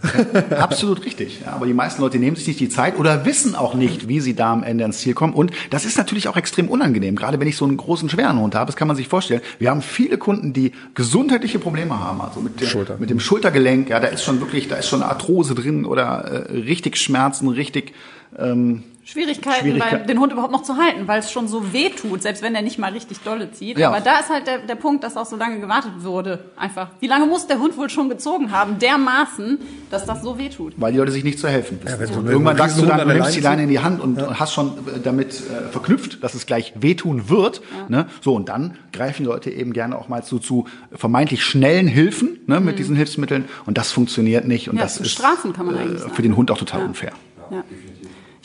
Absolut richtig. Ja, aber die meisten Leute nehmen sich nicht die Zeit oder wissen auch nicht, wie sie da am Ende ans Ziel kommen. Und das ist natürlich auch extrem unangenehm. Gerade wenn ich so einen großen, schweren Hund habe, das kann man sich vorstellen. Wir haben viele Kunden, die gesundheitliche Probleme haben. Also mit, der, Schulter. mit dem Schultergelenk. Ja, da ist schon wirklich, da ist schon Arthrose drin oder äh, richtig Schmerzen, richtig ähm, Schwierigkeiten, Schwierigkeit- beim, den Hund überhaupt noch zu halten, weil es schon so weh tut, selbst wenn er nicht mal richtig dolle zieht. Ja. Aber da ist halt der, der Punkt, dass auch so lange gewartet wurde. Einfach. Wie lange muss der Hund wohl schon gezogen haben, dermaßen, dass das so weh tut? weil die Leute sich nicht zu helfen wissen. wenn so und eine- irgendwann sagst du dann, du nimmst die Leine in die Hand und, und hast schon äh, damit äh, verknüpft, dass es gleich wehtun wird. Ne? So, und dann greifen die Leute eben gerne auch mal zu, zu vermeintlich schnellen Hilfen ne, mit diesen Hilfsmitteln. Und das funktioniert nicht. Und Mhm. Ja, das zu ist strafen kann man äh, eigentlich sagen. für den Hund auch total unfair. Ja.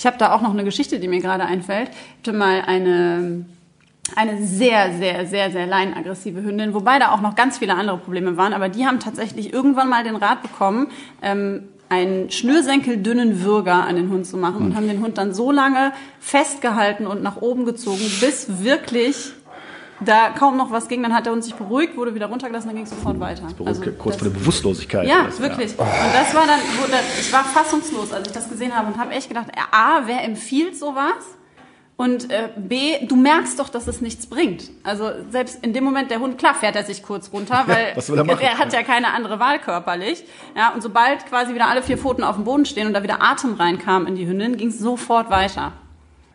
Ich habe da auch noch eine Geschichte, die mir gerade einfällt. Ich hatte mal eine eine sehr, sehr, sehr, sehr leinaggressive Hündin, wobei da auch noch ganz viele andere Probleme waren, aber die haben tatsächlich irgendwann mal den Rat bekommen, ähm, einen schnürsenkeldünnen Würger an den Hund zu machen und haben den Hund dann so lange festgehalten und nach oben gezogen, bis wirklich da kaum noch was ging. Dann hat der Hund sich beruhigt, wurde wieder runtergelassen, dann ging es sofort weiter. Also Kurz das- vor der Bewusstlosigkeit. ja, Das, wirklich. Und das war dann, wo das, ich war fassungslos, als ich das gesehen habe und habe echt gedacht, A, wer empfiehlt sowas? Und äh, B, du merkst doch, dass es nichts bringt. Also selbst in dem Moment, der Hund, klar fährt er sich kurz runter, weil will er machen? hat ja keine andere Wahl körperlich. Ja, und sobald quasi wieder alle vier Pfoten auf dem Boden stehen und da wieder Atem reinkam in die Hündin, ging es sofort weiter.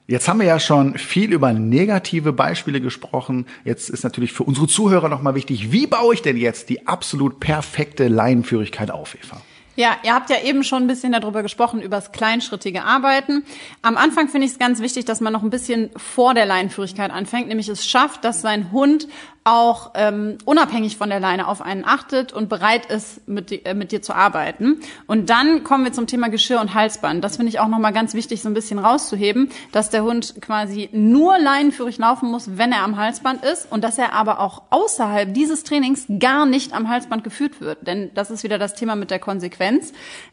Jetzt haben wir ja schon viel über negative Beispiele gesprochen. Jetzt ist natürlich für unsere Zuhörer nochmal wichtig, wie baue ich denn jetzt die absolut perfekte Leinenführigkeit auf, Eva? Ja, ihr habt ja eben schon ein bisschen darüber gesprochen, über das kleinschrittige Arbeiten. Am Anfang finde ich es ganz wichtig, dass man noch ein bisschen vor der Leinenführigkeit anfängt, nämlich es schafft, dass sein Hund auch ähm, unabhängig von der Leine auf einen achtet und bereit ist, mit, äh, mit dir zu arbeiten. Und dann kommen wir zum Thema Geschirr und Halsband. Das finde ich auch nochmal ganz wichtig, so ein bisschen rauszuheben, dass der Hund quasi nur leinenführig laufen muss, wenn er am Halsband ist und dass er aber auch außerhalb dieses Trainings gar nicht am Halsband geführt wird. Denn das ist wieder das Thema mit der Konsequenz.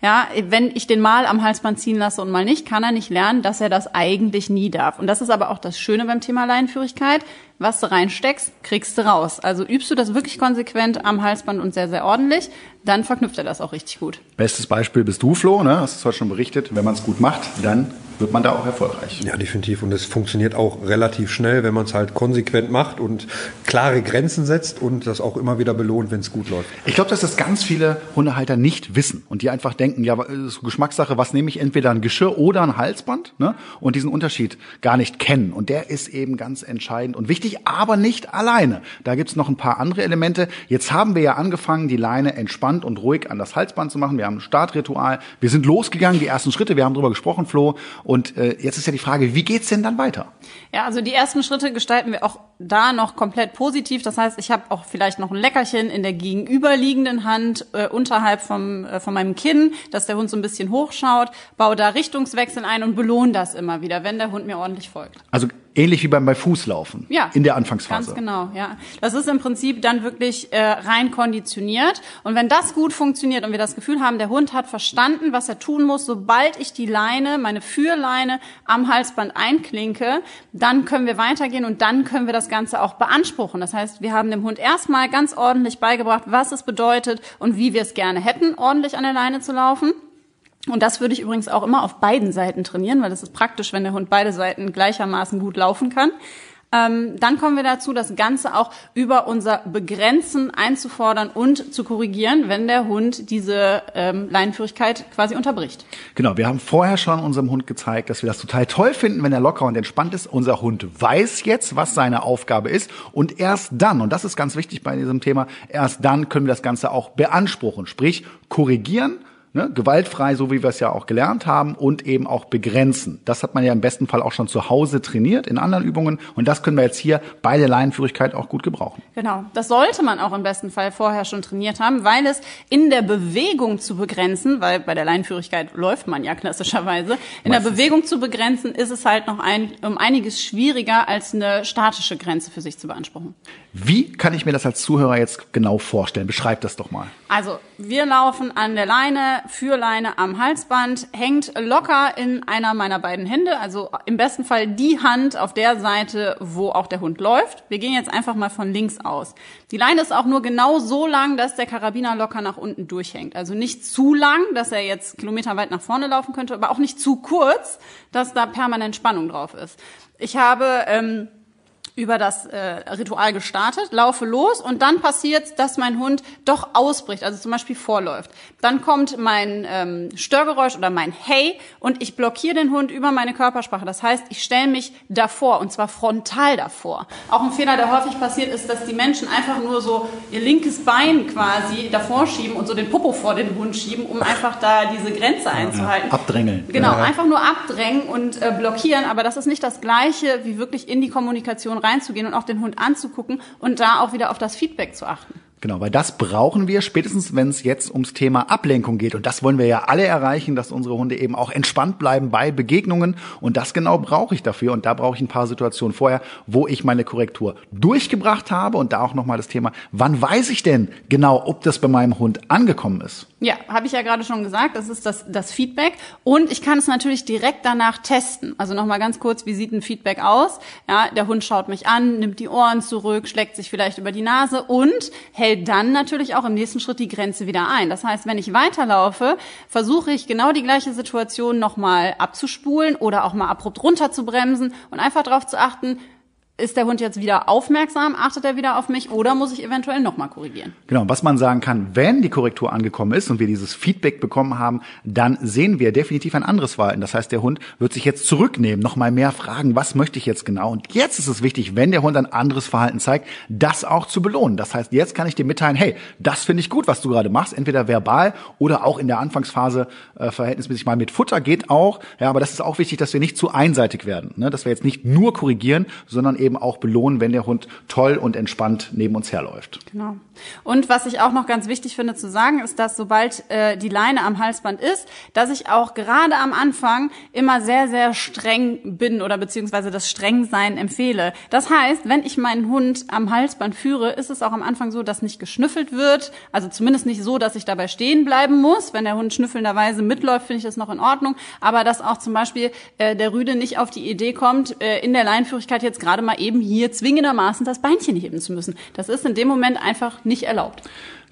Ja, wenn ich den mal am Halsband ziehen lasse und mal nicht, kann er nicht lernen, dass er das eigentlich nie darf. Und das ist aber auch das Schöne beim Thema Leinenführigkeit. Was du reinsteckst, kriegst du raus. Also übst du das wirklich konsequent am Halsband und sehr, sehr ordentlich, dann verknüpft er das auch richtig gut. Bestes Beispiel bist du, Flo, ne? hast du heute schon berichtet. Wenn man es gut macht, dann wird man da auch erfolgreich. Ja, definitiv. Und es funktioniert auch relativ schnell, wenn man es halt konsequent macht und klare Grenzen setzt und das auch immer wieder belohnt, wenn es gut läuft. Ich glaube, dass das ganz viele Hundehalter nicht wissen und die einfach denken, ja, ist Geschmackssache, was nehme ich, entweder ein Geschirr oder ein Halsband ne? und diesen Unterschied gar nicht kennen. Und der ist eben ganz entscheidend und wichtig, aber nicht alleine. Da gibt's noch ein paar andere Elemente. Jetzt haben wir ja angefangen, die Leine entspannt und ruhig an das Halsband zu machen. Wir haben ein Startritual. Wir sind losgegangen, die ersten Schritte, wir haben drüber gesprochen, Flo. Und äh, jetzt ist ja die Frage, wie geht's denn dann weiter? Ja, also die ersten Schritte gestalten wir auch da noch komplett positiv. Das heißt, ich habe auch vielleicht noch ein Leckerchen in der gegenüberliegenden Hand äh, unterhalb vom, äh, von meinem Kinn, dass der Hund so ein bisschen hochschaut, baue da Richtungswechsel ein und belohne das immer wieder, wenn der Hund mir ordentlich folgt. Also ähnlich wie beim bei Fußlaufen. Ja. In der Anfangsphase. Ganz genau, ja. Das ist im Prinzip dann wirklich äh, rein konditioniert. Und wenn das gut funktioniert und wir das Gefühl haben, der Hund hat verstanden, was er tun muss, sobald ich die Leine, meine Führleine am Halsband einklinke, dann können wir weitergehen und dann können wir das Ganze auch beanspruchen. Das heißt, wir haben dem Hund erstmal ganz ordentlich beigebracht, was es bedeutet und wie wir es gerne hätten, ordentlich an der Leine zu laufen. Und das würde ich übrigens auch immer auf beiden Seiten trainieren, weil das ist praktisch, wenn der Hund beide Seiten gleichermaßen gut laufen kann. Ähm, dann kommen wir dazu, das Ganze auch über unser Begrenzen einzufordern und zu korrigieren, wenn der Hund diese ähm, Leinenführigkeit quasi unterbricht. Genau, wir haben vorher schon unserem Hund gezeigt, dass wir das total toll finden, wenn er locker und entspannt ist. Unser Hund weiß jetzt, was seine Aufgabe ist und erst dann, und das ist ganz wichtig bei diesem Thema, erst dann können wir das Ganze auch beanspruchen, sprich korrigieren Ne, gewaltfrei, so wie wir es ja auch gelernt haben, und eben auch begrenzen. Das hat man ja im besten Fall auch schon zu Hause trainiert in anderen Übungen und das können wir jetzt hier bei der Leinenführigkeit auch gut gebrauchen. Genau, das sollte man auch im besten Fall vorher schon trainiert haben, weil es in der Bewegung zu begrenzen, weil bei der Leinenführigkeit läuft man ja klassischerweise, in Meistens. der Bewegung zu begrenzen ist es halt noch ein, um einiges schwieriger als eine statische Grenze für sich zu beanspruchen. Wie kann ich mir das als Zuhörer jetzt genau vorstellen? Beschreib das doch mal. Also, wir laufen an der Leine, Führleine am Halsband, hängt locker in einer meiner beiden Hände, also im besten Fall die Hand auf der Seite, wo auch der Hund läuft. Wir gehen jetzt einfach mal von links aus. Die Leine ist auch nur genau so lang, dass der Karabiner locker nach unten durchhängt. Also nicht zu lang, dass er jetzt kilometerweit nach vorne laufen könnte, aber auch nicht zu kurz, dass da permanent Spannung drauf ist. Ich habe ähm, über das äh, Ritual gestartet, laufe los und dann passiert, dass mein Hund doch ausbricht, also zum Beispiel vorläuft. Dann kommt mein ähm, Störgeräusch oder mein Hey und ich blockiere den Hund über meine Körpersprache. Das heißt, ich stelle mich davor und zwar frontal davor. Auch ein Fehler, der häufig passiert, ist, dass die Menschen einfach nur so ihr linkes Bein quasi davor schieben und so den Popo vor den Hund schieben, um einfach da diese Grenze einzuhalten. Ja, abdrängeln. Genau, ja. einfach nur abdrängen und äh, blockieren, aber das ist nicht das Gleiche, wie wirklich in die Kommunikation reinzugehen und auch den Hund anzugucken und da auch wieder auf das Feedback zu achten. Genau, weil das brauchen wir spätestens, wenn es jetzt ums Thema Ablenkung geht. Und das wollen wir ja alle erreichen, dass unsere Hunde eben auch entspannt bleiben bei Begegnungen. Und das genau brauche ich dafür. Und da brauche ich ein paar Situationen vorher, wo ich meine Korrektur durchgebracht habe. Und da auch nochmal das Thema, wann weiß ich denn genau, ob das bei meinem Hund angekommen ist? Ja, habe ich ja gerade schon gesagt, das ist das, das Feedback. Und ich kann es natürlich direkt danach testen. Also nochmal ganz kurz, wie sieht ein Feedback aus? Ja, der Hund schaut mich an, nimmt die Ohren zurück, schlägt sich vielleicht über die Nase und hält hält dann natürlich auch im nächsten Schritt die Grenze wieder ein. Das heißt, wenn ich weiterlaufe, versuche ich genau die gleiche Situation nochmal abzuspulen oder auch mal abrupt runterzubremsen und einfach darauf zu achten, ist der Hund jetzt wieder aufmerksam, achtet er wieder auf mich oder muss ich eventuell nochmal korrigieren? Genau, was man sagen kann, wenn die Korrektur angekommen ist und wir dieses Feedback bekommen haben, dann sehen wir definitiv ein anderes Verhalten. Das heißt, der Hund wird sich jetzt zurücknehmen, nochmal mehr fragen, was möchte ich jetzt genau? Und jetzt ist es wichtig, wenn der Hund ein anderes Verhalten zeigt, das auch zu belohnen. Das heißt, jetzt kann ich dir mitteilen, hey, das finde ich gut, was du gerade machst, entweder verbal oder auch in der Anfangsphase äh, verhältnismäßig mal mit Futter geht auch. Ja, aber das ist auch wichtig, dass wir nicht zu einseitig werden, ne? dass wir jetzt nicht nur korrigieren, sondern eben auch belohnen, wenn der Hund toll und entspannt neben uns herläuft. Genau. Und was ich auch noch ganz wichtig finde zu sagen, ist, dass sobald äh, die Leine am Halsband ist, dass ich auch gerade am Anfang immer sehr, sehr streng bin oder beziehungsweise das Strengsein empfehle. Das heißt, wenn ich meinen Hund am Halsband führe, ist es auch am Anfang so, dass nicht geschnüffelt wird. Also zumindest nicht so, dass ich dabei stehen bleiben muss. Wenn der Hund schnüffelnderweise mitläuft, finde ich das noch in Ordnung. Aber dass auch zum Beispiel äh, der Rüde nicht auf die Idee kommt, äh, in der Leinführigkeit jetzt gerade mal eben hier zwingendermaßen das Beinchen heben zu müssen. Das ist in dem Moment einfach nicht erlaubt.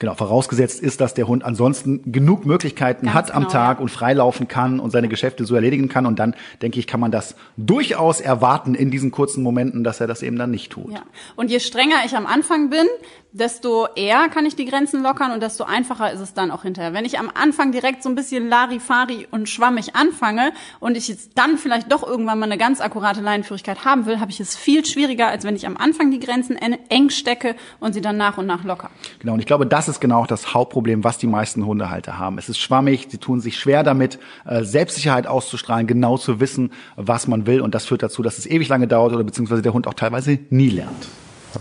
Genau, vorausgesetzt ist, dass der Hund ansonsten genug Möglichkeiten Ganz hat genau, am Tag ja. und freilaufen kann und seine Geschäfte so erledigen kann. Und dann, denke ich, kann man das durchaus erwarten in diesen kurzen Momenten, dass er das eben dann nicht tut. Ja. Und je strenger ich am Anfang bin, desto eher kann ich die Grenzen lockern und desto einfacher ist es dann auch hinterher. Wenn ich am Anfang direkt so ein bisschen Larifari und schwammig anfange und ich jetzt dann vielleicht doch irgendwann mal eine ganz akkurate Leinenführigkeit haben will, habe ich es viel schwieriger, als wenn ich am Anfang die Grenzen eng stecke und sie dann nach und nach locker. Genau, und ich glaube, das ist genau das Hauptproblem, was die meisten Hundehalter haben. Es ist schwammig, sie tun sich schwer damit, äh, Selbstsicherheit auszustrahlen, genau zu wissen, was man will. Und das führt dazu, dass es ewig lange dauert oder beziehungsweise der Hund auch teilweise nie lernt. Ja,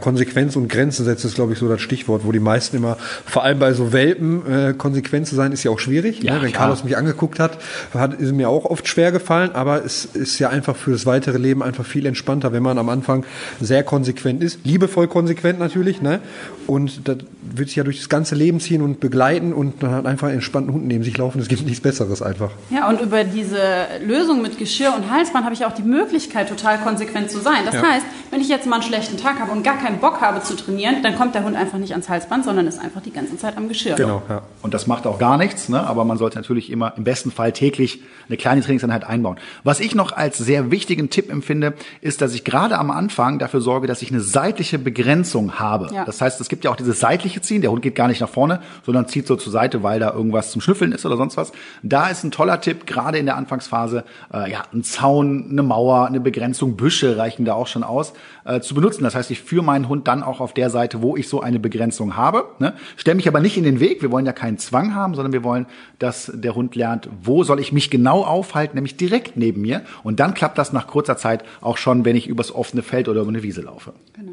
Konsequenz und Grenzen setzen ist, glaube ich, so das Stichwort, wo die meisten immer, vor allem bei so Welpen, äh, konsequent zu sein, ist ja auch schwierig. Ja, ne? Wenn klar. Carlos mich angeguckt hat, hat ist mir auch oft schwer gefallen, aber es ist ja einfach für das weitere Leben einfach viel entspannter, wenn man am Anfang sehr konsequent ist. Liebevoll konsequent natürlich, ne? Und das wird sich ja durch das ganze Leben ziehen und begleiten und dann hat einfach einen entspannten Hund neben sich laufen. Es gibt nichts Besseres einfach. Ja, und über diese Lösung mit Geschirr und Halsband habe ich auch die Möglichkeit, total konsequent zu sein. Das Ja. heißt, wenn ich jetzt mal einen schlechten Tag habe und gar keinen Bock habe zu trainieren, dann kommt der Hund einfach nicht ans Halsband, sondern ist einfach die ganze Zeit am Geschirr. Genau, ja. Und das macht auch gar nichts, ne? aber man sollte natürlich immer im besten Fall täglich eine kleine Trainingseinheit einbauen. Was ich noch als sehr wichtigen Tipp empfinde, ist, dass ich gerade am Anfang dafür sorge, dass ich eine seitliche Begrenzung habe. Ja. Das heißt, es gibt ja auch dieses seitliche Ziehen. Der Hund geht gar nicht nach vorne, sondern zieht so zur Seite, weil da irgendwas zum Schnüffeln ist oder sonst was. Da ist ein toller Tipp, gerade in der Anfangsphase, äh, ja, ein Zaun, eine Mauer, eine Begrenzung, Büsche reichen da auch schon aus, äh, zu benutzen. Das heißt, ich führe meinen Hund dann auch auf der Seite, wo ich so eine Begrenzung habe. Ne? Stell mich aber nicht in den Weg. Wir wollen ja keinen Zwang haben, sondern wir wollen, dass der Hund lernt, wo soll ich mich genau aufhalten, nämlich direkt neben mir. Und dann klappt das nach kurzer Zeit auch schon, wenn ich übers offene Feld oder über eine Wiese laufe. Genau.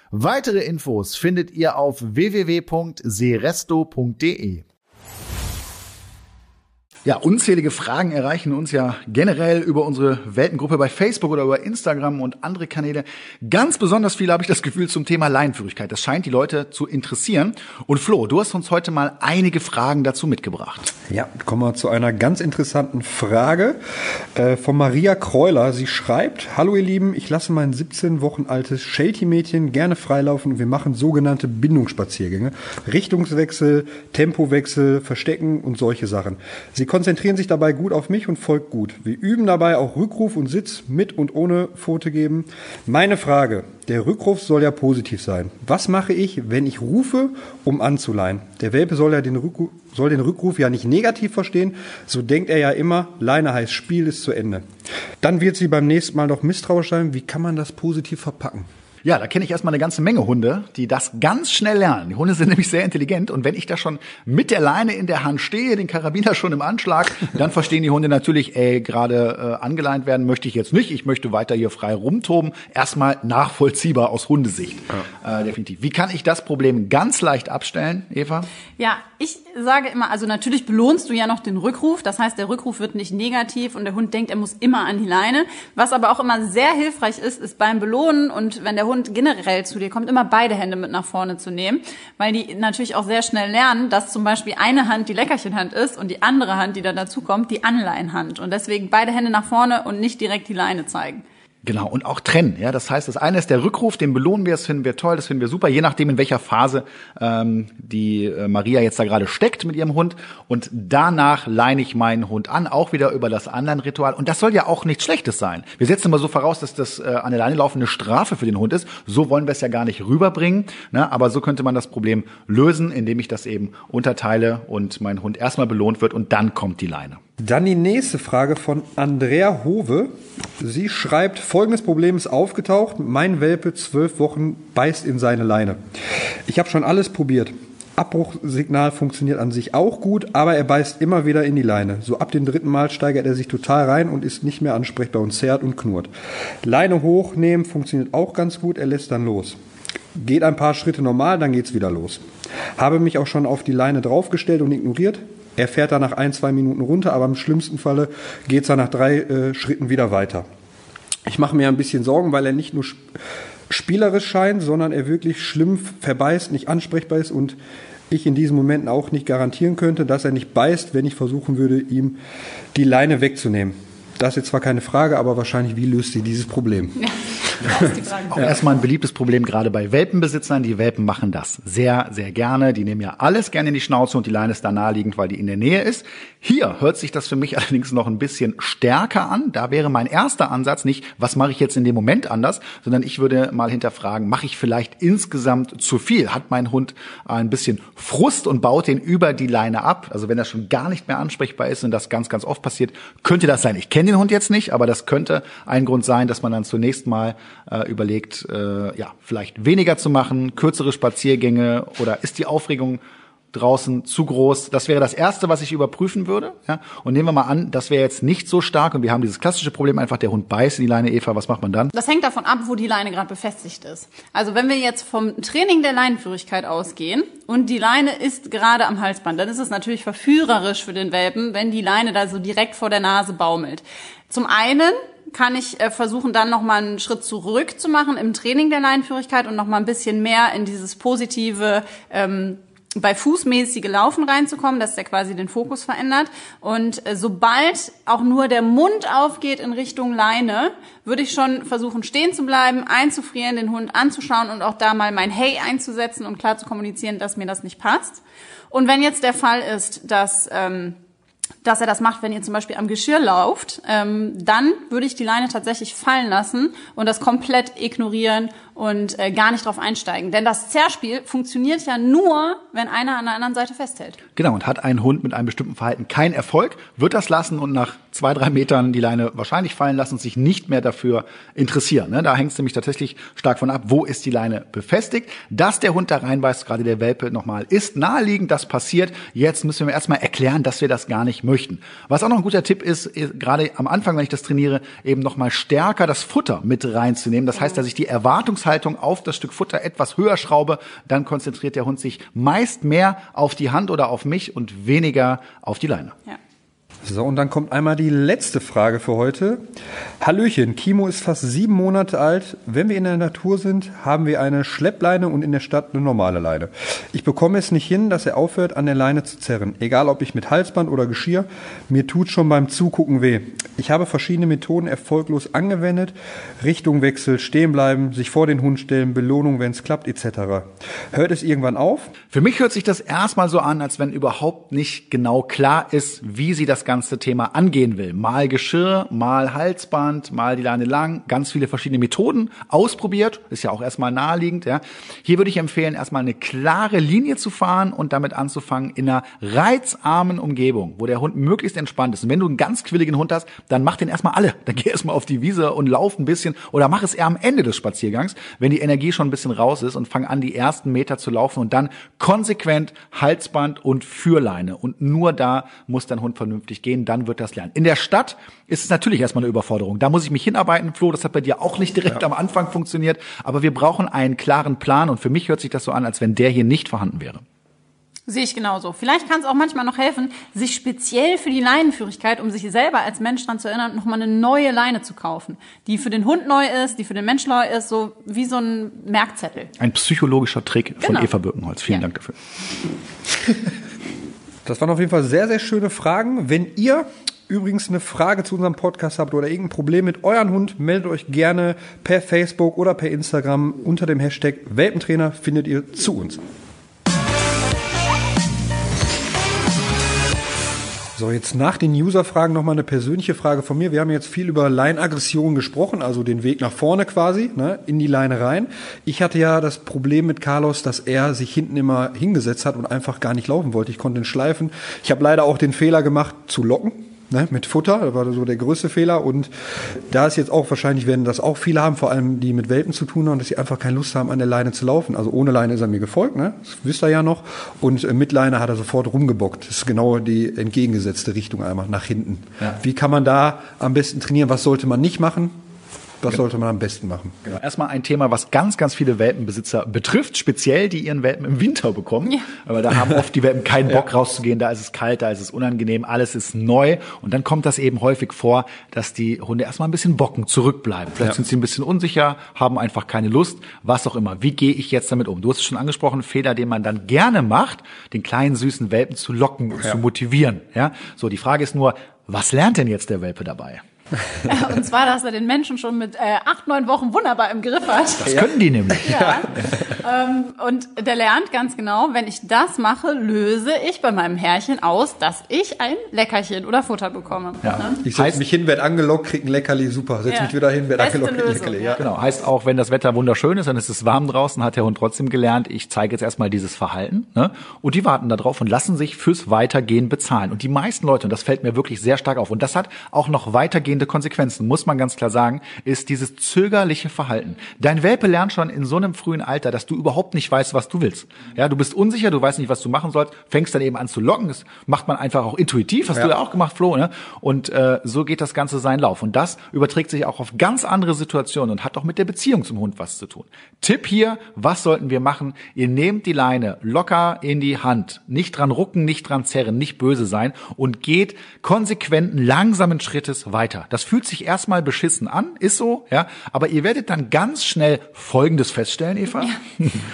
Weitere Infos findet ihr auf www.seresto.de. Ja, unzählige Fragen erreichen uns ja generell über unsere Weltengruppe bei Facebook oder über Instagram und andere Kanäle. Ganz besonders viel habe ich das Gefühl zum Thema Leinenführigkeit. Das scheint die Leute zu interessieren. Und Flo, du hast uns heute mal einige Fragen dazu mitgebracht. Ja, kommen wir zu einer ganz interessanten Frage äh, von Maria Kreuler. Sie schreibt, Hallo ihr Lieben, ich lasse mein 17 Wochen altes Sheltie-Mädchen gerne freilaufen und wir machen sogenannte Bindungsspaziergänge. Richtungswechsel, Tempowechsel, Verstecken und solche Sachen. Sie konzentrieren sich dabei gut auf mich und folgt gut. Wir üben dabei auch Rückruf und Sitz mit und ohne Pfote geben. Meine Frage, der Rückruf soll ja positiv sein. Was mache ich, wenn ich rufe, um anzuleihen? Der Welpe soll ja den Rückruf, soll den Rückruf ja nicht negativ verstehen. So denkt er ja immer, Leine heißt Spiel ist zu Ende. Dann wird sie beim nächsten Mal noch misstrauisch sein. Wie kann man das positiv verpacken? Ja, da kenne ich erstmal eine ganze Menge Hunde, die das ganz schnell lernen. Die Hunde sind nämlich sehr intelligent und wenn ich da schon mit der Leine in der Hand stehe, den Karabiner schon im Anschlag, dann verstehen die Hunde natürlich, ey, gerade äh, angeleint werden möchte ich jetzt nicht. Ich möchte weiter hier frei rumtoben. Erstmal nachvollziehbar aus Hundesicht. Äh, definitiv. Wie kann ich das Problem ganz leicht abstellen, Eva? Ja, ich sage immer, also natürlich belohnst du ja noch den Rückruf. Das heißt, der Rückruf wird nicht negativ und der Hund denkt, er muss immer an die Leine. Was aber auch immer sehr hilfreich ist, ist beim Belohnen und wenn der Hund generell zu dir kommt, immer beide Hände mit nach vorne zu nehmen, weil die natürlich auch sehr schnell lernen, dass zum Beispiel eine Hand die Leckerchenhand ist und die andere Hand, die dann dazu kommt, die Anleihenhand. Und deswegen beide Hände nach vorne und nicht direkt die Leine zeigen. Genau, und auch trennen. Ja, das heißt, das eine ist der Rückruf, den belohnen wir, das finden wir toll, das finden wir super, je nachdem, in welcher Phase ähm, die äh, Maria jetzt da gerade steckt mit ihrem Hund. Und danach leine ich meinen Hund an, auch wieder über das Anleihen-Ritual. Und das soll ja auch nichts Schlechtes sein. Wir setzen immer so voraus, dass das äh, an der Leine laufen eine Strafe für den Hund ist. So wollen wir es ja gar nicht rüberbringen. Ne? Aber so könnte man das Problem lösen, indem ich das eben unterteile und mein Hund erstmal belohnt wird und dann kommt die Leine. Dann die nächste Frage von Andrea Hove. Sie schreibt, folgendes Problem ist aufgetaucht. Mein Welpe, zwölf Wochen, beißt in seine Leine. Ich habe schon alles probiert. Abbruchsignal funktioniert an sich auch gut, aber er beißt immer wieder in die Leine. So ab dem dritten Mal steigert er sich total rein und ist nicht mehr ansprechbar und zerrt und knurrt. Leine hochnehmen funktioniert auch ganz gut, er lässt dann los. Geht ein paar Schritte normal, dann geht's wieder los. Habe mich auch schon auf die Leine draufgestellt und ignoriert. Er fährt da nach ein, zwei Minuten runter, aber im schlimmsten Falle geht's dann nach drei äh, Schritten wieder weiter. Ich mache mir ein bisschen Sorgen, weil er nicht nur spielerisch scheint, sondern er wirklich schlimm verbeißt, nicht ansprechbar ist und ich in diesen Momenten auch nicht garantieren könnte, dass er nicht beißt, wenn ich versuchen würde, ihm die Leine wegzunehmen. Das ist jetzt zwar keine Frage, aber wahrscheinlich, wie löst sie dieses Problem? Ja. Auch erstmal ein beliebtes Problem gerade bei Welpenbesitzern. Die Welpen machen das sehr, sehr gerne. Die nehmen ja alles gerne in die Schnauze und die Leine ist da naheliegend, weil die in der Nähe ist. Hier hört sich das für mich allerdings noch ein bisschen stärker an. Da wäre mein erster Ansatz nicht, was mache ich jetzt in dem Moment anders, sondern ich würde mal hinterfragen, mache ich vielleicht insgesamt zu viel? Hat mein Hund ein bisschen Frust und baut den über die Leine ab? Also wenn er schon gar nicht mehr ansprechbar ist und das ganz, ganz oft passiert, könnte das sein. Ich kenne den Hund jetzt nicht, aber das könnte ein Grund sein, dass man dann zunächst mal äh, überlegt, äh, ja, vielleicht weniger zu machen, kürzere Spaziergänge oder ist die Aufregung draußen zu groß. Das wäre das Erste, was ich überprüfen würde. Ja? Und nehmen wir mal an, das wäre jetzt nicht so stark und wir haben dieses klassische Problem einfach, der Hund beißt in die Leine, Eva, was macht man dann? Das hängt davon ab, wo die Leine gerade befestigt ist. Also wenn wir jetzt vom Training der Leinenführigkeit ausgehen und die Leine ist gerade am Halsband, dann ist es natürlich verführerisch für den Welpen, wenn die Leine da so direkt vor der Nase baumelt. Zum einen kann ich äh, versuchen, dann noch mal einen Schritt zurück zu machen im Training der Leinenführigkeit und noch mal ein bisschen mehr in dieses positive ähm, bei fußmäßige Laufen reinzukommen, dass der quasi den Fokus verändert. Und äh, sobald auch nur der Mund aufgeht in Richtung Leine, würde ich schon versuchen, stehen zu bleiben, einzufrieren, den Hund anzuschauen und auch da mal mein Hey einzusetzen und klar zu kommunizieren, dass mir das nicht passt. Und wenn jetzt der Fall ist, dass ähm, dass er das macht, wenn ihr zum Beispiel am Geschirr lauft, ähm, dann würde ich die Leine tatsächlich fallen lassen und das komplett ignorieren und äh, gar nicht drauf einsteigen. Denn das Zerspiel funktioniert ja nur, wenn einer an der anderen Seite festhält. Genau, und hat ein Hund mit einem bestimmten Verhalten keinen Erfolg, wird das lassen und nach zwei, drei Metern die Leine wahrscheinlich fallen lassen und sich nicht mehr dafür interessieren. Ne? Da hängt es nämlich tatsächlich stark von ab, wo ist die Leine befestigt. Dass der Hund da reinbeißt, gerade der Welpe nochmal, ist naheliegend, das passiert. Jetzt müssen wir erstmal erklären, dass wir das gar nicht möchten. Was auch noch ein guter Tipp ist, ist gerade am Anfang, wenn ich das trainiere, eben nochmal stärker das Futter mit reinzunehmen. Das heißt, dass ich die Erwartungshaltung Erwartungshaltung auf das Stück Futter etwas höher schraube, dann konzentriert der Hund sich meist mehr auf die Hand oder auf mich und weniger auf die Leine. Ja. So, und dann kommt einmal die letzte Frage für heute. Hallöchen, Kimo ist fast sieben Monate alt. Wenn wir in der Natur sind, haben wir eine Schleppleine und in der Stadt eine normale Leine. Ich bekomme es nicht hin, dass er aufhört, an der Leine zu zerren. Egal ob ich mit Halsband oder Geschirr, mir tut schon beim Zugucken weh. Ich habe verschiedene Methoden erfolglos angewendet. Richtungwechsel, stehen bleiben, sich vor den Hund stellen, Belohnung, wenn es klappt, etc. Hört es irgendwann auf? Für mich hört sich das erstmal so an, als wenn überhaupt nicht genau klar ist, wie sie das ganze Thema angehen will. Mal Geschirr, mal Halsband, mal die Leine lang, ganz viele verschiedene Methoden ausprobiert. Ist ja auch erstmal naheliegend. Ja. Hier würde ich empfehlen, erstmal eine klare Linie zu fahren und damit anzufangen in einer reizarmen Umgebung, wo der Hund möglichst entspannt ist. Und wenn du einen ganz quilligen Hund hast, dann mach den erstmal alle. Dann geh erstmal auf die Wiese und lauf ein bisschen oder mach es eher am Ende des Spaziergangs, wenn die Energie schon ein bisschen raus ist und fang an, die ersten Meter zu laufen und dann konsequent Halsband und Führleine. Und nur da muss dein Hund vernünftig gehen, dann wird das lernen. In der Stadt ist es natürlich erstmal eine Überforderung. Da muss ich mich hinarbeiten, Flo, das hat bei dir auch nicht direkt ja. am Anfang funktioniert, aber wir brauchen einen klaren Plan und für mich hört sich das so an, als wenn der hier nicht vorhanden wäre. Sehe ich genauso. Vielleicht kann es auch manchmal noch helfen, sich speziell für die Leinenführigkeit, um sich selber als Mensch daran zu erinnern, nochmal eine neue Leine zu kaufen, die für den Hund neu ist, die für den Mensch neu ist, so wie so ein Merkzettel. Ein psychologischer Trick genau. von Eva Birkenholz. Vielen ja. Dank dafür. Das waren auf jeden Fall sehr, sehr schöne Fragen. Wenn ihr übrigens eine Frage zu unserem Podcast habt oder irgendein Problem mit euren Hund, meldet euch gerne per Facebook oder per Instagram unter dem Hashtag Welpentrainer findet ihr zu uns. So, jetzt nach den User-Fragen nochmal eine persönliche Frage von mir. Wir haben jetzt viel über Line-Aggression gesprochen, also den Weg nach vorne quasi, ne, in die Leine rein. Ich hatte ja das Problem mit Carlos, dass er sich hinten immer hingesetzt hat und einfach gar nicht laufen wollte. Ich konnte ihn schleifen. Ich habe leider auch den Fehler gemacht, zu locken. Ne, mit Futter. Das war so der größte Fehler. Und da ist jetzt auch wahrscheinlich, werden das auch viele haben, vor allem die mit Welpen zu tun haben, dass sie einfach keine Lust haben, an der Leine zu laufen. Also ohne Leine ist er mir gefolgt, ne? das wisst ihr ja noch. Und äh, mit Leine hat er sofort rumgebockt. Das ist genau die entgegengesetzte Richtung einmal nach hinten. Ja. Wie kann man da am besten trainieren? Was sollte man nicht machen? Was sollte man am besten machen? Genau. Erstmal ein Thema, was ganz, ganz viele Welpenbesitzer betrifft, speziell die ihren Welpen im Winter bekommen. Ja. Aber da haben oft die Welpen keinen Bock rauszugehen, da ist es kalt, da ist es unangenehm, alles ist neu. Und dann kommt das eben häufig vor, dass die Hunde erstmal ein bisschen bocken, zurückbleiben. Vielleicht Ja. sind sie ein bisschen unsicher, haben einfach keine Lust, was auch immer. Wie gehe ich jetzt damit um? Du hast es schon angesprochen, Fehler, den man dann gerne macht, den kleinen süßen Welpen zu locken und zu motivieren. Ja, so die Frage ist nur, was lernt denn jetzt der Welpe dabei? Und zwar, dass er den Menschen schon mit äh, acht, neun Wochen wunderbar im Griff hat. Das können die nämlich. Ja. ähm, und der lernt ganz genau, wenn ich das mache, löse ich bei meinem Herrchen aus, dass ich ein Leckerchen oder Futter bekomme. Ja. Ne? Ich setze Heißt- mich hin, werde angelockt, krieg ein Leckerli, super. Setz Ja. mich wieder hin, werde angelockt, krieg ein Leckerli. ja. Genau, heißt auch, wenn das Wetter wunderschön ist, dann ist es warm draußen, hat der Hund trotzdem gelernt, ich zeige jetzt erstmal dieses Verhalten. Ne? Und die warten da drauf und lassen sich fürs Weitergehen bezahlen. Und die meisten Leute, und das fällt mir wirklich sehr stark auf, und das hat auch noch weitergehende Konsequenzen, muss man ganz klar sagen, ist dieses zögerliche Verhalten. Dein Welpe lernt schon in so einem frühen Alter, dass du überhaupt nicht weißt, was du willst. Ja, du bist unsicher, du weißt nicht, was du machen sollst, fängst dann eben an zu locken. Das macht man einfach auch intuitiv, hast Ja. du ja auch gemacht, Flo. Ne? Und äh, so geht das Ganze seinen Lauf. Und das überträgt sich auch auf ganz andere Situationen und hat auch mit der Beziehung zum Hund was zu tun. Tipp hier, was sollten wir machen? Ihr nehmt die Leine locker in die Hand. Nicht dran rucken, nicht dran zerren, nicht böse sein und geht konsequenten, langsamen Schrittes weiter. Das fühlt sich erstmal beschissen an, ist so, ja. Aber ihr werdet dann ganz schnell Folgendes feststellen, Eva.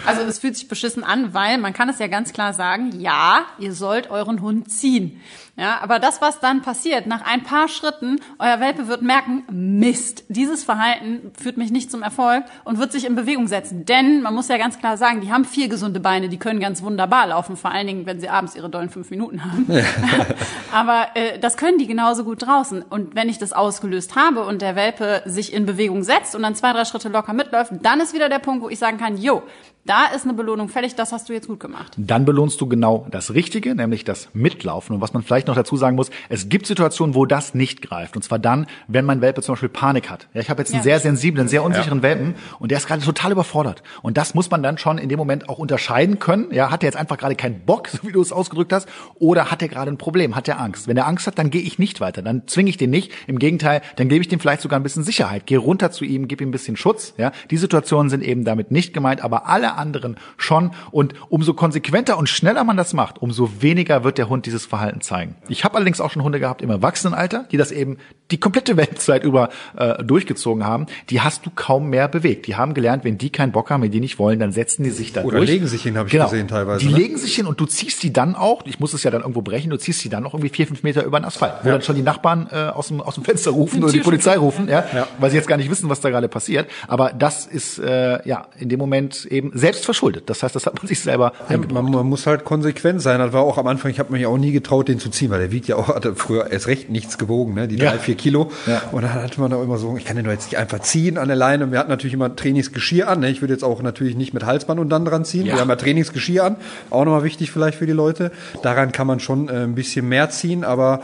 Also es fühlt sich beschissen an, weil man kann es ja ganz klar sagen, ja, ihr sollt euren Hund ziehen. Ja, aber das, was dann passiert, nach ein paar Schritten, euer Welpe wird merken, Mist, dieses Verhalten führt mich nicht zum Erfolg und wird sich in Bewegung setzen. Denn man muss ja ganz klar sagen, die haben vier gesunde Beine, die können ganz wunderbar laufen, vor allen Dingen, wenn sie abends ihre dollen fünf Minuten haben. aber äh, das können die genauso gut draußen. Und wenn ich das ausgelöst habe und der Welpe sich in Bewegung setzt und dann zwei, drei Schritte locker mitläuft, dann ist wieder der Punkt, wo ich sagen kann, jo, da ist eine Belohnung fällig, das hast du jetzt gut gemacht. Dann belohnst du genau das Richtige, nämlich das Mitlaufen. Und was man vielleicht noch dazu sagen muss, es gibt Situationen, wo das nicht greift. Und zwar dann, wenn mein Welpe zum Beispiel Panik hat. Ja, ich habe jetzt einen Ja. sehr sensiblen, sehr unsicheren Welpen und der ist gerade total überfordert. Und das muss man dann schon in dem Moment auch unterscheiden können. Ja, hat er jetzt einfach gerade keinen Bock, so wie du es ausgedrückt hast, oder hat er gerade ein Problem, hat er Angst? Wenn er Angst hat, dann gehe ich nicht weiter, dann zwinge ich den nicht. Im Gegenteil, dann gebe ich dem vielleicht sogar ein bisschen Sicherheit. Gehe runter zu ihm, gib ihm ein bisschen Schutz. Ja, die Situationen sind eben damit nicht gemeint, aber alle anderen schon. Und umso konsequenter und schneller man das macht, umso weniger wird der Hund dieses Verhalten zeigen. Ich habe allerdings auch schon Hunde gehabt im Erwachsenenalter, die das eben die komplette Weltzeit über äh, durchgezogen haben. Die hast du kaum mehr bewegt. Die haben gelernt, wenn die keinen Bock haben, wenn die nicht wollen, dann setzen die sich da Oder durch. legen sich hin, habe ich genau. gesehen teilweise, Die ne? legen sich hin und du ziehst die dann auch, ich muss es ja dann irgendwo brechen, du ziehst die dann noch irgendwie vier, fünf Meter über den Asphalt, wo dann schon die Nachbarn äh, aus, dem, aus dem Fenster rufen oder die Polizei rufen, ja, weil sie jetzt gar nicht wissen, was da gerade passiert. Aber das ist äh, ja in dem Moment eben selbst verschuldet. Das heißt, das hat man sich selber Ja, man, man muss halt konsequent sein. Das war auch am Anfang, ich habe mich auch nie getraut, den zu ziehen, weil der wiegt ja auch, hatte früher erst recht nichts gewogen, ne? die Ja. drei, vier Kilo. Ja. Und dann hatte man da immer so, ich kann den doch jetzt nicht einfach ziehen an der Leine. Und wir hatten natürlich immer Trainingsgeschirr an. Ne? Ich würde jetzt auch natürlich nicht mit Halsband und dann dran ziehen. Wir haben ja Trainingsgeschirr an. Auch nochmal wichtig vielleicht für die Leute. Daran kann man schon äh, ein bisschen mehr ziehen, aber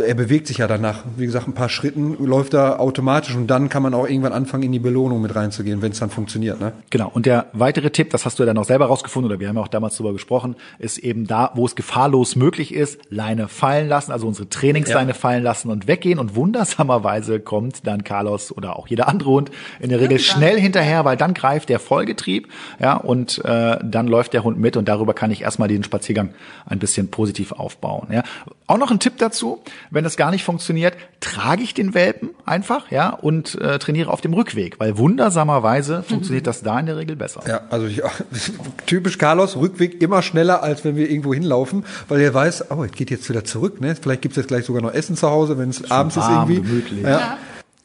er bewegt sich ja danach. Wie gesagt, ein paar Schritten läuft er automatisch und dann kann man auch irgendwann anfangen, in die Belohnung mit reinzugehen, wenn es dann funktioniert. Ne? Genau. Und der weitere Tipp, das hast du ja dann auch selber rausgefunden, oder wir haben ja auch damals darüber gesprochen, ist eben da, wo es gefahrlos möglich ist, Leine fallen lassen, also unsere Trainingsleine fallen lassen und weggehen. Und wundersamerweise kommt dann Carlos oder auch jeder andere Hund in der Regel schnell hinterher, weil dann greift der Vollgetrieb, ja, und äh, dann läuft der Hund mit und darüber kann ich erstmal den Spaziergang ein bisschen positiv aufbauen. Ja. Auch noch ein Tipp dazu, wenn das gar nicht funktioniert, trage ich den Welpen einfach, ja, und äh, trainiere auf dem Rückweg, weil wundersamerweise funktioniert das da in der Regel besser. Ja, also ich, typisch Carlos, Rückweg immer schneller, als wenn wir irgendwo hinlaufen, weil er weiß, oh, es geht jetzt wieder zurück, ne? Vielleicht gibt's jetzt gleich sogar noch Essen zu Hause, wenn es abends warm, ist irgendwie. gemütlich. Ja.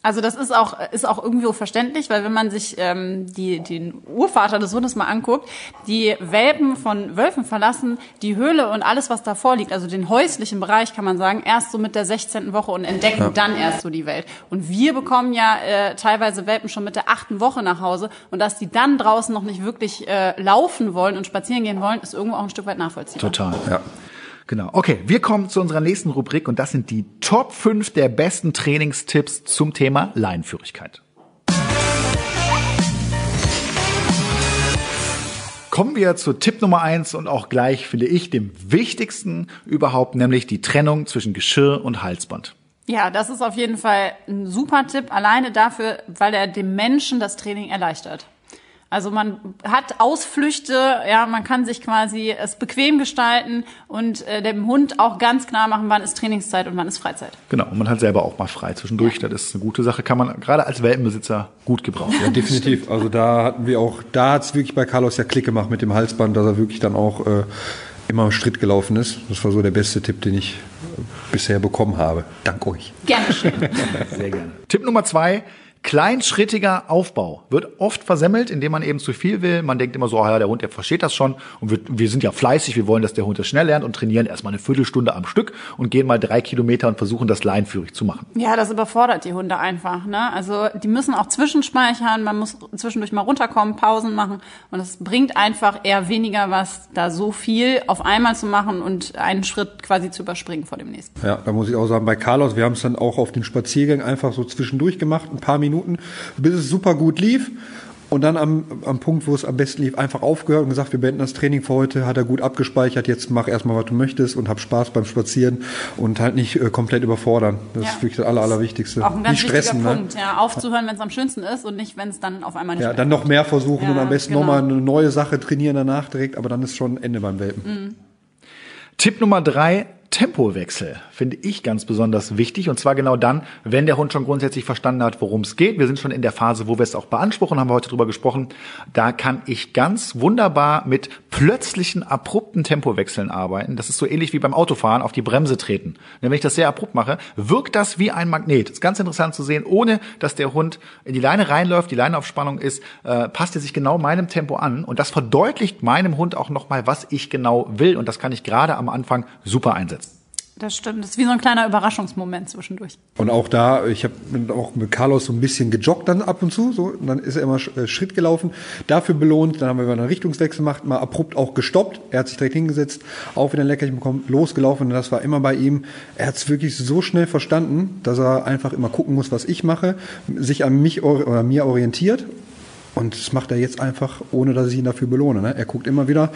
Also das ist auch ist auch irgendwo verständlich, weil wenn man sich ähm, die den Urvater des Hundes mal anguckt, die Welpen von Wölfen verlassen die Höhle und alles was davor liegt, also den häuslichen Bereich kann man sagen, erst so mit der 16. Woche und entdecken dann erst so die Welt. Und wir bekommen ja äh, teilweise Welpen schon mit der achten Woche nach Hause und dass die dann draußen noch nicht wirklich äh, laufen wollen und spazieren gehen wollen, ist irgendwo auch ein Stück weit nachvollziehbar. Total. Ja. Genau. Okay, wir kommen zu unserer nächsten Rubrik und das sind die Top 5 der besten Trainingstipps zum Thema Leinenführigkeit. Kommen wir zu Tipp Nummer eins und auch gleich, finde ich, dem wichtigsten überhaupt, nämlich die Trennung zwischen Geschirr und Halsband. Ja, das ist auf jeden Fall ein super Tipp, alleine dafür, weil er dem Menschen das Training erleichtert. Also man hat Ausflüchte, ja, man kann sich quasi es bequem gestalten und äh, dem Hund auch ganz klar machen, wann ist Trainingszeit und wann ist Freizeit. Genau, und man hat selber auch mal frei zwischendurch. Ja. Das ist eine gute Sache, kann man gerade als Welpenbesitzer gut gebrauchen. Ja, definitiv. Also da hatten wir auch, da hat es wirklich bei Carlos ja Klick gemacht mit dem Halsband, dass er wirklich dann auch äh, immer im Schritt gelaufen ist. Das war so der beste Tipp, den ich bisher bekommen habe. Dank euch. Gerne schön. Sehr gerne. Tipp Nummer zwei Kleinschrittiger Aufbau wird oft versemmelt, indem man eben zu viel will. Man denkt immer so, ah ja, der Hund, der versteht das schon. Und wir, wir sind ja fleißig, wir wollen, dass der Hund das schnell lernt und trainieren erstmal eine Viertelstunde am Stück und gehen mal drei Kilometer und versuchen, das leinführig zu machen. Ja, das überfordert die Hunde einfach. Ne? Also die müssen auch zwischenspeichern, man muss zwischendurch mal runterkommen, Pausen machen. Und es bringt einfach eher weniger was, da so viel auf einmal zu machen und einen Schritt quasi zu überspringen vor dem nächsten. Ja, da muss ich auch sagen, bei Carlos, wir haben es dann auch auf den Spaziergängen einfach so zwischendurch gemacht, ein paar Minuten Minuten, bis es super gut lief. Und dann am, am Punkt, wo es am besten lief, einfach aufgehört und gesagt, wir beenden das Training für heute, hat er gut abgespeichert, jetzt mach erstmal, was du möchtest und hab Spaß beim Spazieren und halt nicht äh, komplett überfordern. Das ja. ist wirklich das Aller, Allerwichtigste. Auch ein ganz nicht stressen, ne? Punkt, ne? ja, aufzuhören, wenn es am schönsten ist und nicht, wenn es dann auf einmal nicht Ja, dann noch mehr versuchen ja, und am besten genau. nochmal eine neue Sache trainieren danach direkt, aber dann ist schon Ende beim Welpen. Mhm. Tipp Nummer drei, Tempowechsel finde ich ganz besonders wichtig. Und zwar genau dann, wenn der Hund schon grundsätzlich verstanden hat, worum es geht. Wir sind schon in der Phase, wo wir es auch beanspruchen, haben wir heute drüber gesprochen. Da kann ich ganz wunderbar mit plötzlichen, abrupten Tempowechseln arbeiten. Das ist so ähnlich wie beim Autofahren auf die Bremse treten. Wenn ich das sehr abrupt mache, wirkt das wie ein Magnet. Ist ganz interessant zu sehen, ohne dass der Hund in die Leine reinläuft, die Leine auf Spannung ist, äh, passt er sich genau meinem Tempo an. Und das verdeutlicht meinem Hund auch nochmal, was ich genau will. Und das kann ich gerade am Anfang super einsetzen. Das stimmt. Das ist wie so ein kleiner Überraschungsmoment zwischendurch. Und auch da, ich habe auch mit Carlos so ein bisschen gejoggt dann ab und zu, so, und dann ist er immer äh, Schritt gelaufen, dafür belohnt, dann haben wir einen Richtungswechsel gemacht, mal abrupt auch gestoppt, er hat sich direkt hingesetzt, auch wieder ein Leckerchen bekommen, losgelaufen und das war immer bei ihm, er hat es wirklich so schnell verstanden, dass er einfach immer gucken muss, was ich mache, sich an mich oder mir orientiert und das macht er jetzt einfach, ohne dass ich ihn dafür belohne. Ne? Er guckt immer wieder,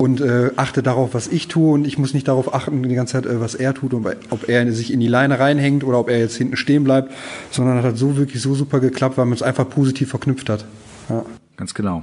und äh, achte darauf, was ich tue und ich muss nicht darauf achten die ganze Zeit, äh, was er tut und ob er sich in die Leine reinhängt oder ob er jetzt hinten stehen bleibt, sondern das hat so wirklich so super geklappt, weil man es einfach positiv verknüpft hat. Ja. Ganz genau.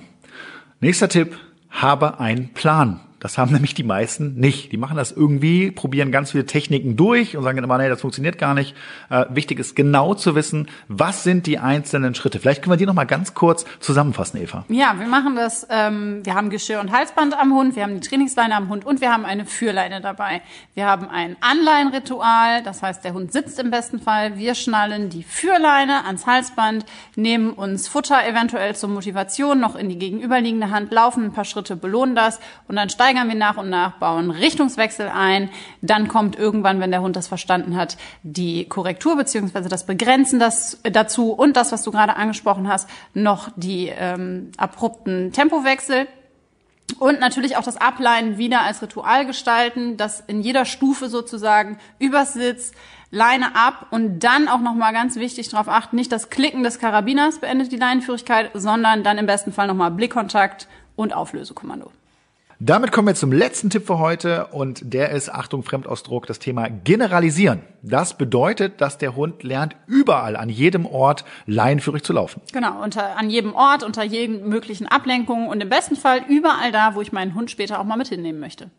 Nächster Tipp, habe einen Plan. Das haben nämlich die meisten nicht. Die machen das irgendwie, probieren ganz viele Techniken durch und sagen immer, nee, das funktioniert gar nicht. Äh, wichtig ist genau zu wissen, was sind die einzelnen Schritte. Vielleicht können wir die noch mal ganz kurz zusammenfassen, Eva. Ja, wir machen das. Ähm, wir haben Geschirr und Halsband am Hund, wir haben die Trainingsleine am Hund und wir haben eine Führleine dabei. Wir haben ein Anleihenritual, das heißt, der Hund sitzt im besten Fall. Wir schnallen die Führleine ans Halsband, nehmen uns Futter eventuell zur Motivation noch in die gegenüberliegende Hand, laufen ein paar Schritte, belohnen das und dann steigen steigern wir nach und nach, bauen Richtungswechsel ein. Dann kommt irgendwann, wenn der Hund das verstanden hat, die Korrektur beziehungsweise das Begrenzen das, dazu und das, was du gerade angesprochen hast, noch die ähm, abrupten Tempowechsel. Und natürlich auch das Ableinen wieder als Ritual gestalten, das in jeder Stufe sozusagen übers Sitz, Leine ab und dann auch nochmal ganz wichtig darauf achten, nicht das Klicken des Karabiners beendet die Leinenführigkeit, sondern dann im besten Fall nochmal Blickkontakt und Auflösekommando. Damit kommen wir zum letzten Tipp für heute und der ist, Achtung, Fremdausdruck, das Thema Generalisieren. Das bedeutet, dass der Hund lernt, überall an jedem Ort leinenführig zu laufen. Genau, unter, an jedem Ort, unter jeden möglichen Ablenkungen und im besten Fall überall da, wo ich meinen Hund später auch mal mit hinnehmen möchte.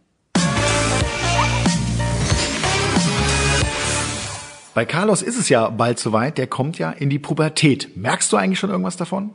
Bei Carlos ist es ja bald soweit, der kommt ja in die Pubertät. Merkst du eigentlich schon irgendwas davon?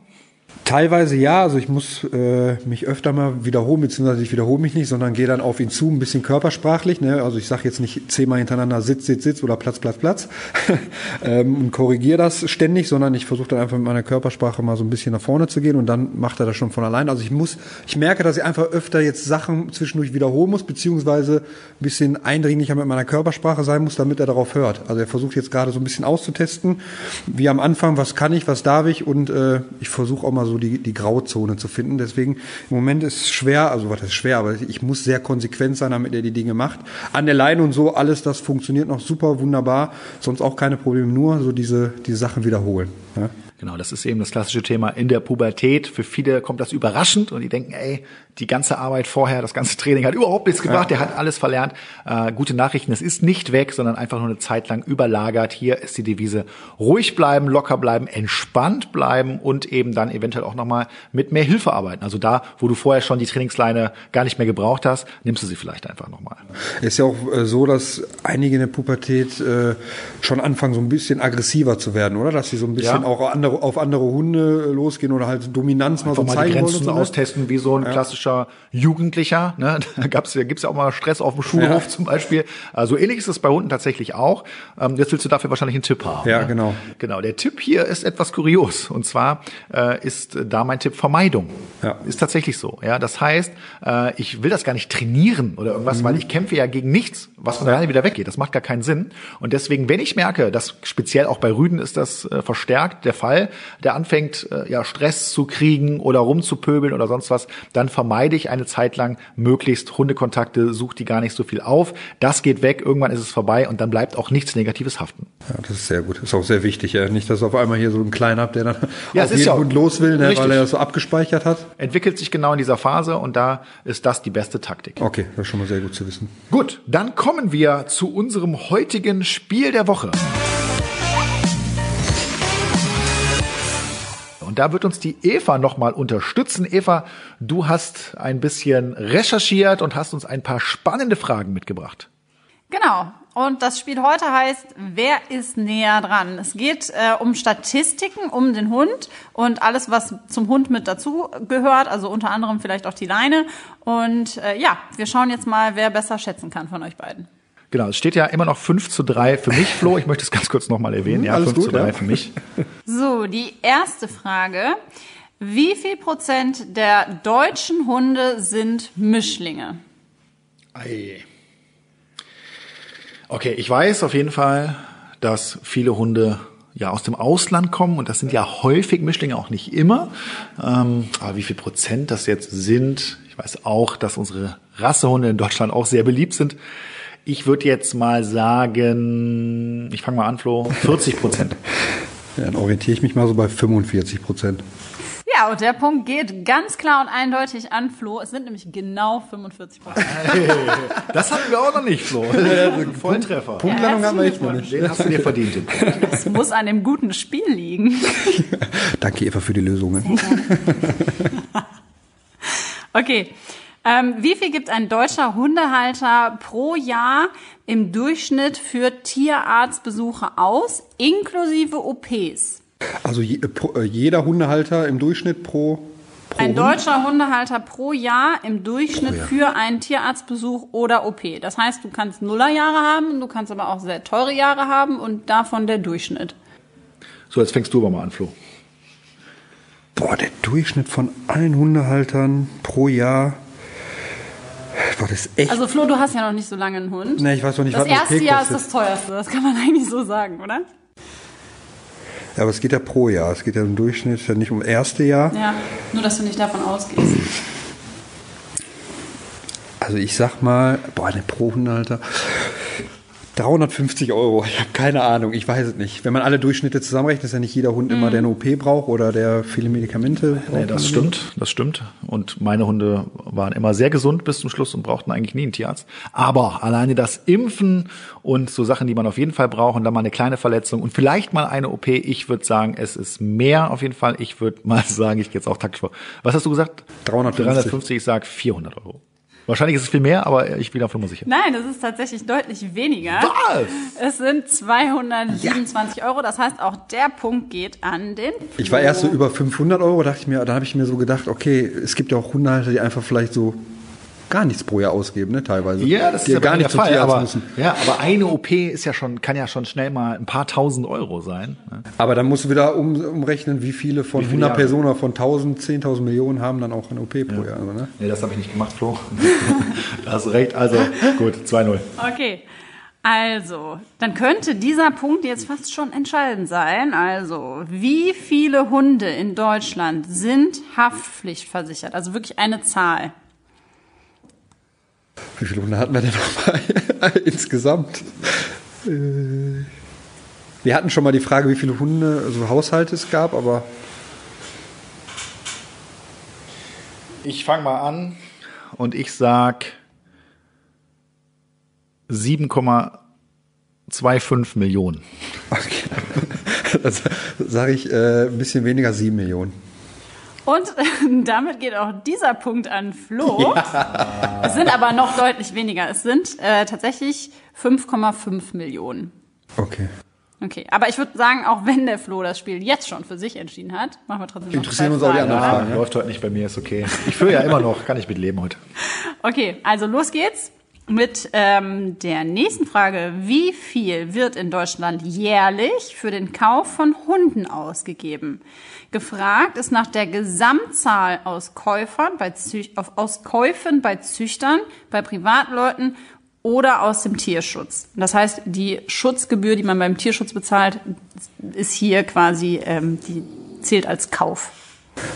Teilweise ja, also ich muss äh, mich öfter mal wiederholen, beziehungsweise ich wiederhole mich nicht, sondern gehe dann auf ihn zu, ein bisschen körpersprachlich. Ne? Also ich sage jetzt nicht zehnmal hintereinander Sitz, Sitz, Sitz oder Platz, Platz, Platz ähm, und korrigiere das ständig, sondern ich versuche dann einfach mit meiner Körpersprache mal so ein bisschen nach vorne zu gehen und dann macht er das schon von allein. Also ich muss, ich merke, dass ich einfach öfter jetzt Sachen zwischendurch wiederholen muss, beziehungsweise ein bisschen eindringlicher mit meiner Körpersprache sein muss, damit er darauf hört. Also er versucht jetzt gerade so ein bisschen auszutesten, wie am Anfang, was kann ich, was darf ich und äh, ich versuche auch mal immer so die, die Grauzone zu finden. Deswegen im Moment ist es schwer, also was ist schwer, aber ich muss sehr konsequent sein, damit er die Dinge macht. An der Leine und so, alles das funktioniert noch super, wunderbar. Sonst auch keine Probleme, nur so diese, die Sachen wiederholen. Ja? Genau, das ist eben das klassische Thema in der Pubertät. Für viele kommt das überraschend und die denken, ey, die ganze Arbeit vorher, das ganze Training hat überhaupt nichts gebracht, ja. der hat alles verlernt. Äh, gute Nachrichten, es ist nicht weg, sondern einfach nur eine Zeit lang überlagert. Hier ist die Devise, ruhig bleiben, locker bleiben, entspannt bleiben und eben dann eventuell auch nochmal mit mehr Hilfe arbeiten. Also da, wo du vorher schon die Trainingsleine gar nicht mehr gebraucht hast, nimmst du sie vielleicht einfach nochmal. Ist ja auch äh, so, dass einige in der Pubertät äh, schon anfangen, so ein bisschen aggressiver zu werden, oder? Dass sie so ein bisschen ja. auch andere, auf andere Hunde losgehen oder halt Dominanz mal so zeigen die Grenzen wollen. Ne? austesten, wie so ein ja. klassischer Jugendlicher. Ne? Da gab's, da gibt's ja auch mal Stress auf dem Schulhof ja. zum Beispiel. Also ähnlich ist es bei Hunden tatsächlich auch. Ähm, jetzt willst du dafür wahrscheinlich einen Tipp haben. Ja, ne? genau. Genau. Der Tipp hier ist etwas kurios. Und zwar äh, ist da mein Tipp Vermeidung. Ja. Ist tatsächlich so. Ja, das heißt, äh, ich will das gar nicht trainieren oder irgendwas, mhm. weil ich kämpfe ja gegen nichts, was von alleine wieder weggeht. Das macht gar keinen Sinn. Und deswegen, wenn ich merke, dass speziell auch bei Rüden ist das äh, verstärkt der Fall, der anfängt, äh, ja, Stress zu kriegen oder rumzupöbeln oder sonst was, dann vermeide ich eine Zeit lang möglichst Hundekontakte, suche die gar nicht so viel auf. Das geht weg, irgendwann ist es vorbei und dann bleibt auch nichts Negatives haften. Ja, das ist sehr gut. Das ist auch sehr wichtig. Ja. Nicht, dass auf einmal hier so ein Kleiner habt, der dann ja, auf jeden ja Hund los will, ne, weil er das so abgespeichert hat. Entwickelt sich genau in dieser Phase und da ist das die beste Taktik. Okay, das ist schon mal sehr gut zu wissen. Gut, dann kommen wir zu unserem heutigen Spiel der Woche. Und da wird uns die Eva nochmal unterstützen. Eva, du hast ein bisschen recherchiert und hast uns ein paar spannende Fragen mitgebracht. Genau. Und das Spiel heute heißt, wer ist näher dran? Es geht äh, um Statistiken, um den Hund und alles, was zum Hund mit dazu gehört, also unter anderem vielleicht auch die Leine. Und äh, ja, wir schauen jetzt mal, wer besser schätzen kann von euch beiden. Genau, es steht ja immer noch 5 zu 3 für mich, Flo. Ich möchte es ganz kurz nochmal erwähnen. Mhm, ja, 5 gut, zu 3 ja. für mich. So, die erste Frage. Wie viel Prozent der deutschen Hunde sind Mischlinge? Ei. Okay, ich weiß auf jeden Fall, dass viele Hunde ja aus dem Ausland kommen und das sind ja häufig Mischlinge, auch nicht immer. Ähm, aber wie viel Prozent das jetzt sind, ich weiß auch, dass unsere Rassehunde in Deutschland auch sehr beliebt sind. Ich würde jetzt mal sagen, ich fange mal an, Flo, 40 Prozent. ja, dann orientiere ich mich mal so bei 45 Prozent. Ja, und der Punkt geht ganz klar und eindeutig an Flo. Es sind nämlich genau 45 Prozent. Hey, das hatten wir auch noch nicht, Flo. Volltreffer. Punktlandung ja, haben wir echt noch nicht. Den hast du dir verdient. Das muss an dem guten Spiel liegen. Danke, Eva, für die Lösungen. okay. Ähm, wie viel gibt ein deutscher Hundehalter pro Jahr im Durchschnitt für Tierarztbesuche aus, inklusive OPs? Also je, äh, jeder Hundehalter im Durchschnitt pro Pro ein deutscher Hundehalter pro Jahr im Durchschnitt Jahr. für einen Tierarztbesuch oder OP. Das heißt, du kannst Nullerjahre haben, du kannst aber auch sehr teure Jahre haben und davon der Durchschnitt. So, jetzt fängst du aber mal an, Flo. Boah, der Durchschnitt von allen Hundehaltern pro Jahr Boah, das echt. Also Flo, du hast ja noch nicht so lange einen Hund. Nee, ich weiß noch nicht, das was das erste Jahr ist das teuerste, das kann man eigentlich so sagen, oder? Ja, aber es geht ja pro Jahr. Es geht ja im Durchschnitt ja nicht um erste Jahr. Ja, nur dass du nicht davon ausgehst. Also ich sag mal, boah, eine Pro-Hundehalter. 350 Euro, ich habe keine Ahnung, ich weiß es nicht. Wenn man alle Durchschnitte zusammenrechnet, ist ja nicht jeder Hund mhm. immer, der eine OP braucht oder der viele Medikamente braucht. Nee, das stimmt, das stimmt. Und meine Hunde waren immer sehr gesund bis zum Schluss und brauchten eigentlich nie einen Tierarzt. Aber alleine das Impfen und so Sachen, die man auf jeden Fall braucht und dann mal eine kleine Verletzung und vielleicht mal eine OP, ich würde sagen, es ist mehr auf jeden Fall. Ich würde mal sagen, ich gehe jetzt auch taktisch vor. Was hast du gesagt? 350. 350, ich sage 400 Euro. Wahrscheinlich ist es viel mehr, aber ich bin Nummer sicher. Nein, das ist tatsächlich deutlich weniger. Was? Es sind 227 ja. Euro. Das heißt, auch der Punkt geht an den. Flo. Ich war erst so über 500 Euro, dachte ich mir, da habe ich mir so gedacht, okay, es gibt ja auch Hundehalter, die einfach vielleicht so gar nichts pro Jahr ausgeben, ne, teilweise. Ja, das ist ja gar nicht der Fall, aber, müssen. Ja, aber eine OP ist ja schon, kann ja schon schnell mal ein paar tausend Euro sein. Ne? Aber dann musst du wieder um, umrechnen, wie viele von wie viele 100 Personen von 1000, 10.000 Millionen haben dann auch eine OP pro ja. Jahr. Also, ne? Nee, das habe ich nicht gemacht, Flo. da hast recht. Also, gut, 2-0. Okay. Also, dann könnte dieser Punkt jetzt fast schon entscheidend sein. Also, wie viele Hunde in Deutschland sind haftpflichtversichert? Also wirklich eine Zahl. Wie viele Hunde hatten wir denn nochmal insgesamt? Äh, Wir hatten schon mal die Frage, wie viele Hunde, also Haushalte es gab, aber Ich fange mal an und ich sag 7,25 Millionen. okay. das sage ich äh, ein bisschen weniger, sieben Millionen. Und damit geht auch dieser Punkt an Flo. Es sind aber noch deutlich weniger. Es sind äh, tatsächlich 5,5 Millionen. Okay. Okay, aber ich würde sagen, auch wenn der Flo das Spiel jetzt schon für sich entschieden hat, machen wir trotzdem noch Interessieren uns auch die anderen? Fragen. ja? läuft heute nicht bei mir, ist okay. Ich führe ja immer noch, kann ich mit leben heute. Okay, also los geht's mit ähm, der nächsten Frage. Wie viel wird in Deutschland jährlich für den Kauf von Hunden ausgegeben? Gefragt ist nach der Gesamtzahl aus Käufern bei auf, aus Käufen bei Züchtern, bei Privatleuten oder aus dem Tierschutz. Das heißt, die Schutzgebühr, die man beim Tierschutz bezahlt, ist hier quasi, ähm, die zählt als Kauf.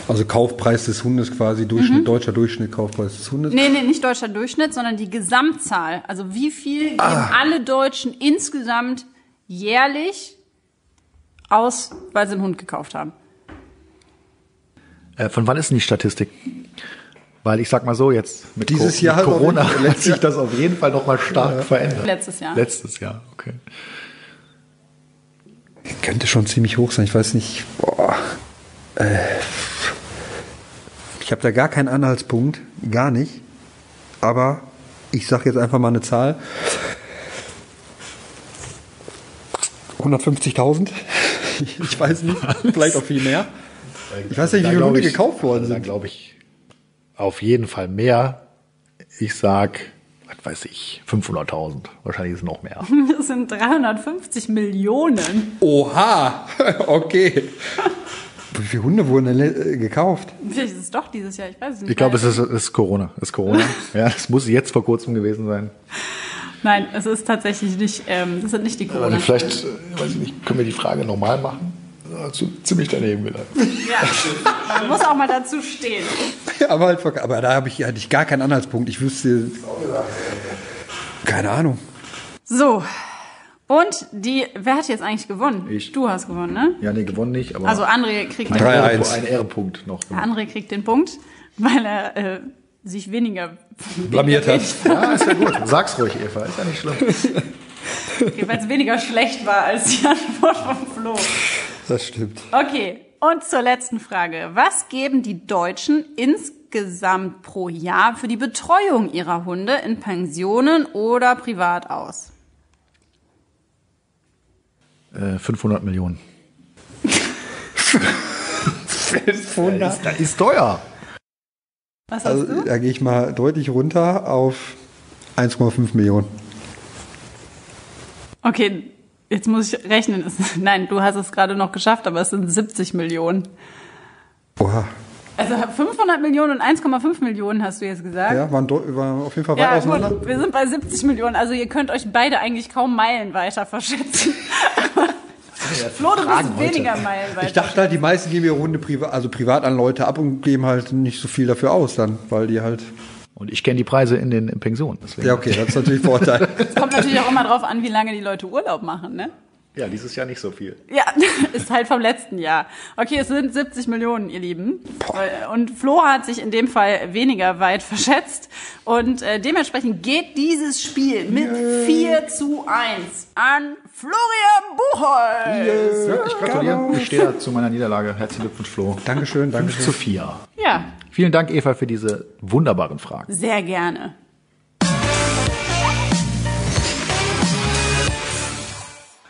Also Kaufpreis des Hundes quasi, Durchschnitt, deutscher Durchschnitt, Kaufpreis des Hundes. Nee, nee, nicht deutscher Durchschnitt, sondern die Gesamtzahl. Also wie viel geben alle Deutschen insgesamt jährlich aus, weil sie einen Hund gekauft haben? Äh, von wann ist denn die Statistik? Weil ich sag mal so, jetzt mit, Dieses Co Jahr mit Corona hat sich das auf jeden Fall noch mal stark verändert. Letztes Jahr. Letztes Jahr, okay. Könnte schon ziemlich hoch sein, ich weiß nicht. Boah. Äh, ich habe da gar keinen Anhaltspunkt, gar nicht. Aber ich sage jetzt einfach mal eine Zahl. 150.000? Ich weiß nicht, vielleicht auch viel mehr. Ich weiß nicht, wie viele Hunde gekauft worden Da sind. glaube ich auf jeden Fall mehr. Ich sag, was weiß ich, 500.000. Wahrscheinlich ist es noch mehr. Das sind 350 Millionen. Oha, okay. Wie viele Hunde wurden denn äh, gekauft? Vielleicht ist es doch dieses Jahr, ich weiß es nicht. Ich glaube, es ist, ist Corona. Es ist Corona. ja, es muss jetzt vor kurzem gewesen sein. Nein, es ist tatsächlich nicht, ähm, das sind nicht die Corona. Also vielleicht, äh, weiß ich nicht, können wir die Frage nochmal machen? Ja, zu, ziemlich daneben wieder. Ja, man muss auch mal dazu stehen. aber, halt, aber da habe ich, hatte ich gar keinen Anhaltspunkt. Ich wüsste. Keine Ahnung. So. Und die, wer hat jetzt eigentlich gewonnen? Ich. Du hast gewonnen, ne? Ja, nee, gewonnen nicht, aber Also André kriegt den ein, 3-1. Ehrenpunkt, ein Ehrenpunkt noch. André kriegt den Punkt, weil er äh, sich weniger Blamiert hat. Ja, ist ja gut. Sag's ruhig, Eva. Ist ja nicht schlimm. Weil es weniger schlecht war als die Antwort von Flo. Das stimmt. Okay, und zur letzten Frage. Was geben die Deutschen insgesamt pro Jahr für die Betreuung ihrer Hunde in Pensionen oder privat aus? Äh, 500 Millionen. 500. Das ist teuer. Was hast Also, du? da gehe ich mal deutlich runter auf 1,5 Millionen. Okay, jetzt muss ich rechnen. Nein, du hast es gerade noch geschafft, aber es sind 70 Millionen. Oha. Also 500 Millionen und 1,5 Millionen hast du jetzt gesagt. Ja, waren, waren auf jeden Fall weit Ja, auseinander. gut, wir sind bei 70 Millionen. Also ihr könnt euch beide eigentlich kaum Meilen weiter verschätzen. Flo, du bist weniger Meilen weiter. Ich dachte halt, die meisten geben ihre Hunde privat, also privat an Leute ab und geben halt nicht so viel dafür aus dann, weil die halt. Und ich kenne die Preise in den in Pensionen. Deswegen. Ja, okay, das ist natürlich ein Vorteil. Es kommt natürlich auch immer drauf an, wie lange die Leute Urlaub machen, ne? Ja, dieses Jahr nicht so viel. Ja, ist halt vom letzten Jahr. Okay, es sind 70 Millionen, ihr Lieben. Und Flo hat sich in dem Fall weniger weit verschätzt. Und äh, dementsprechend geht dieses Spiel mit 4 zu 1 an Florian Buchholz. Ja, ich gratuliere. Ich stehe da zu meiner Niederlage. Herzlichen Glückwunsch, Flo. Dankeschön, 5 Dankeschön. zu 4. Ja, Vielen Dank, Eva, für diese wunderbaren Fragen. sehr gerne.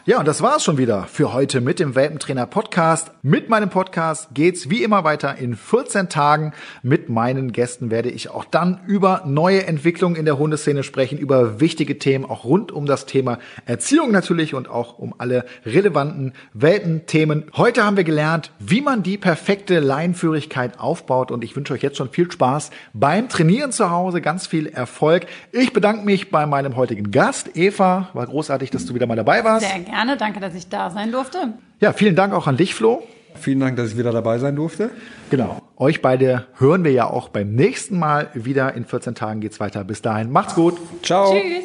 Ja, und das war's schon wieder für heute mit dem Welpentrainer Podcast. Mit meinem Podcast geht's wie immer weiter in 14 Tagen. Mit meinen Gästen werde ich auch dann über neue Entwicklungen in der Hundeszene sprechen, über wichtige Themen, auch rund um das Thema Erziehung natürlich und auch um alle relevanten Welpenthemen. Heute haben wir gelernt, wie man die perfekte Leinführigkeit aufbaut und ich wünsche euch jetzt schon viel Spaß beim Trainieren zu Hause, ganz viel Erfolg. Ich bedanke mich bei meinem heutigen Gast, Eva. War großartig, dass du wieder mal dabei warst. Sehr gerne Erne, danke, dass ich da sein durfte. Ja, vielen Dank auch an dich, Flo. Vielen Dank, dass ich wieder dabei sein durfte. Genau. Euch beide hören wir ja auch beim nächsten Mal wieder. In 14 Tagen geht's weiter. Bis dahin, macht's gut. Ciao. Tschüss.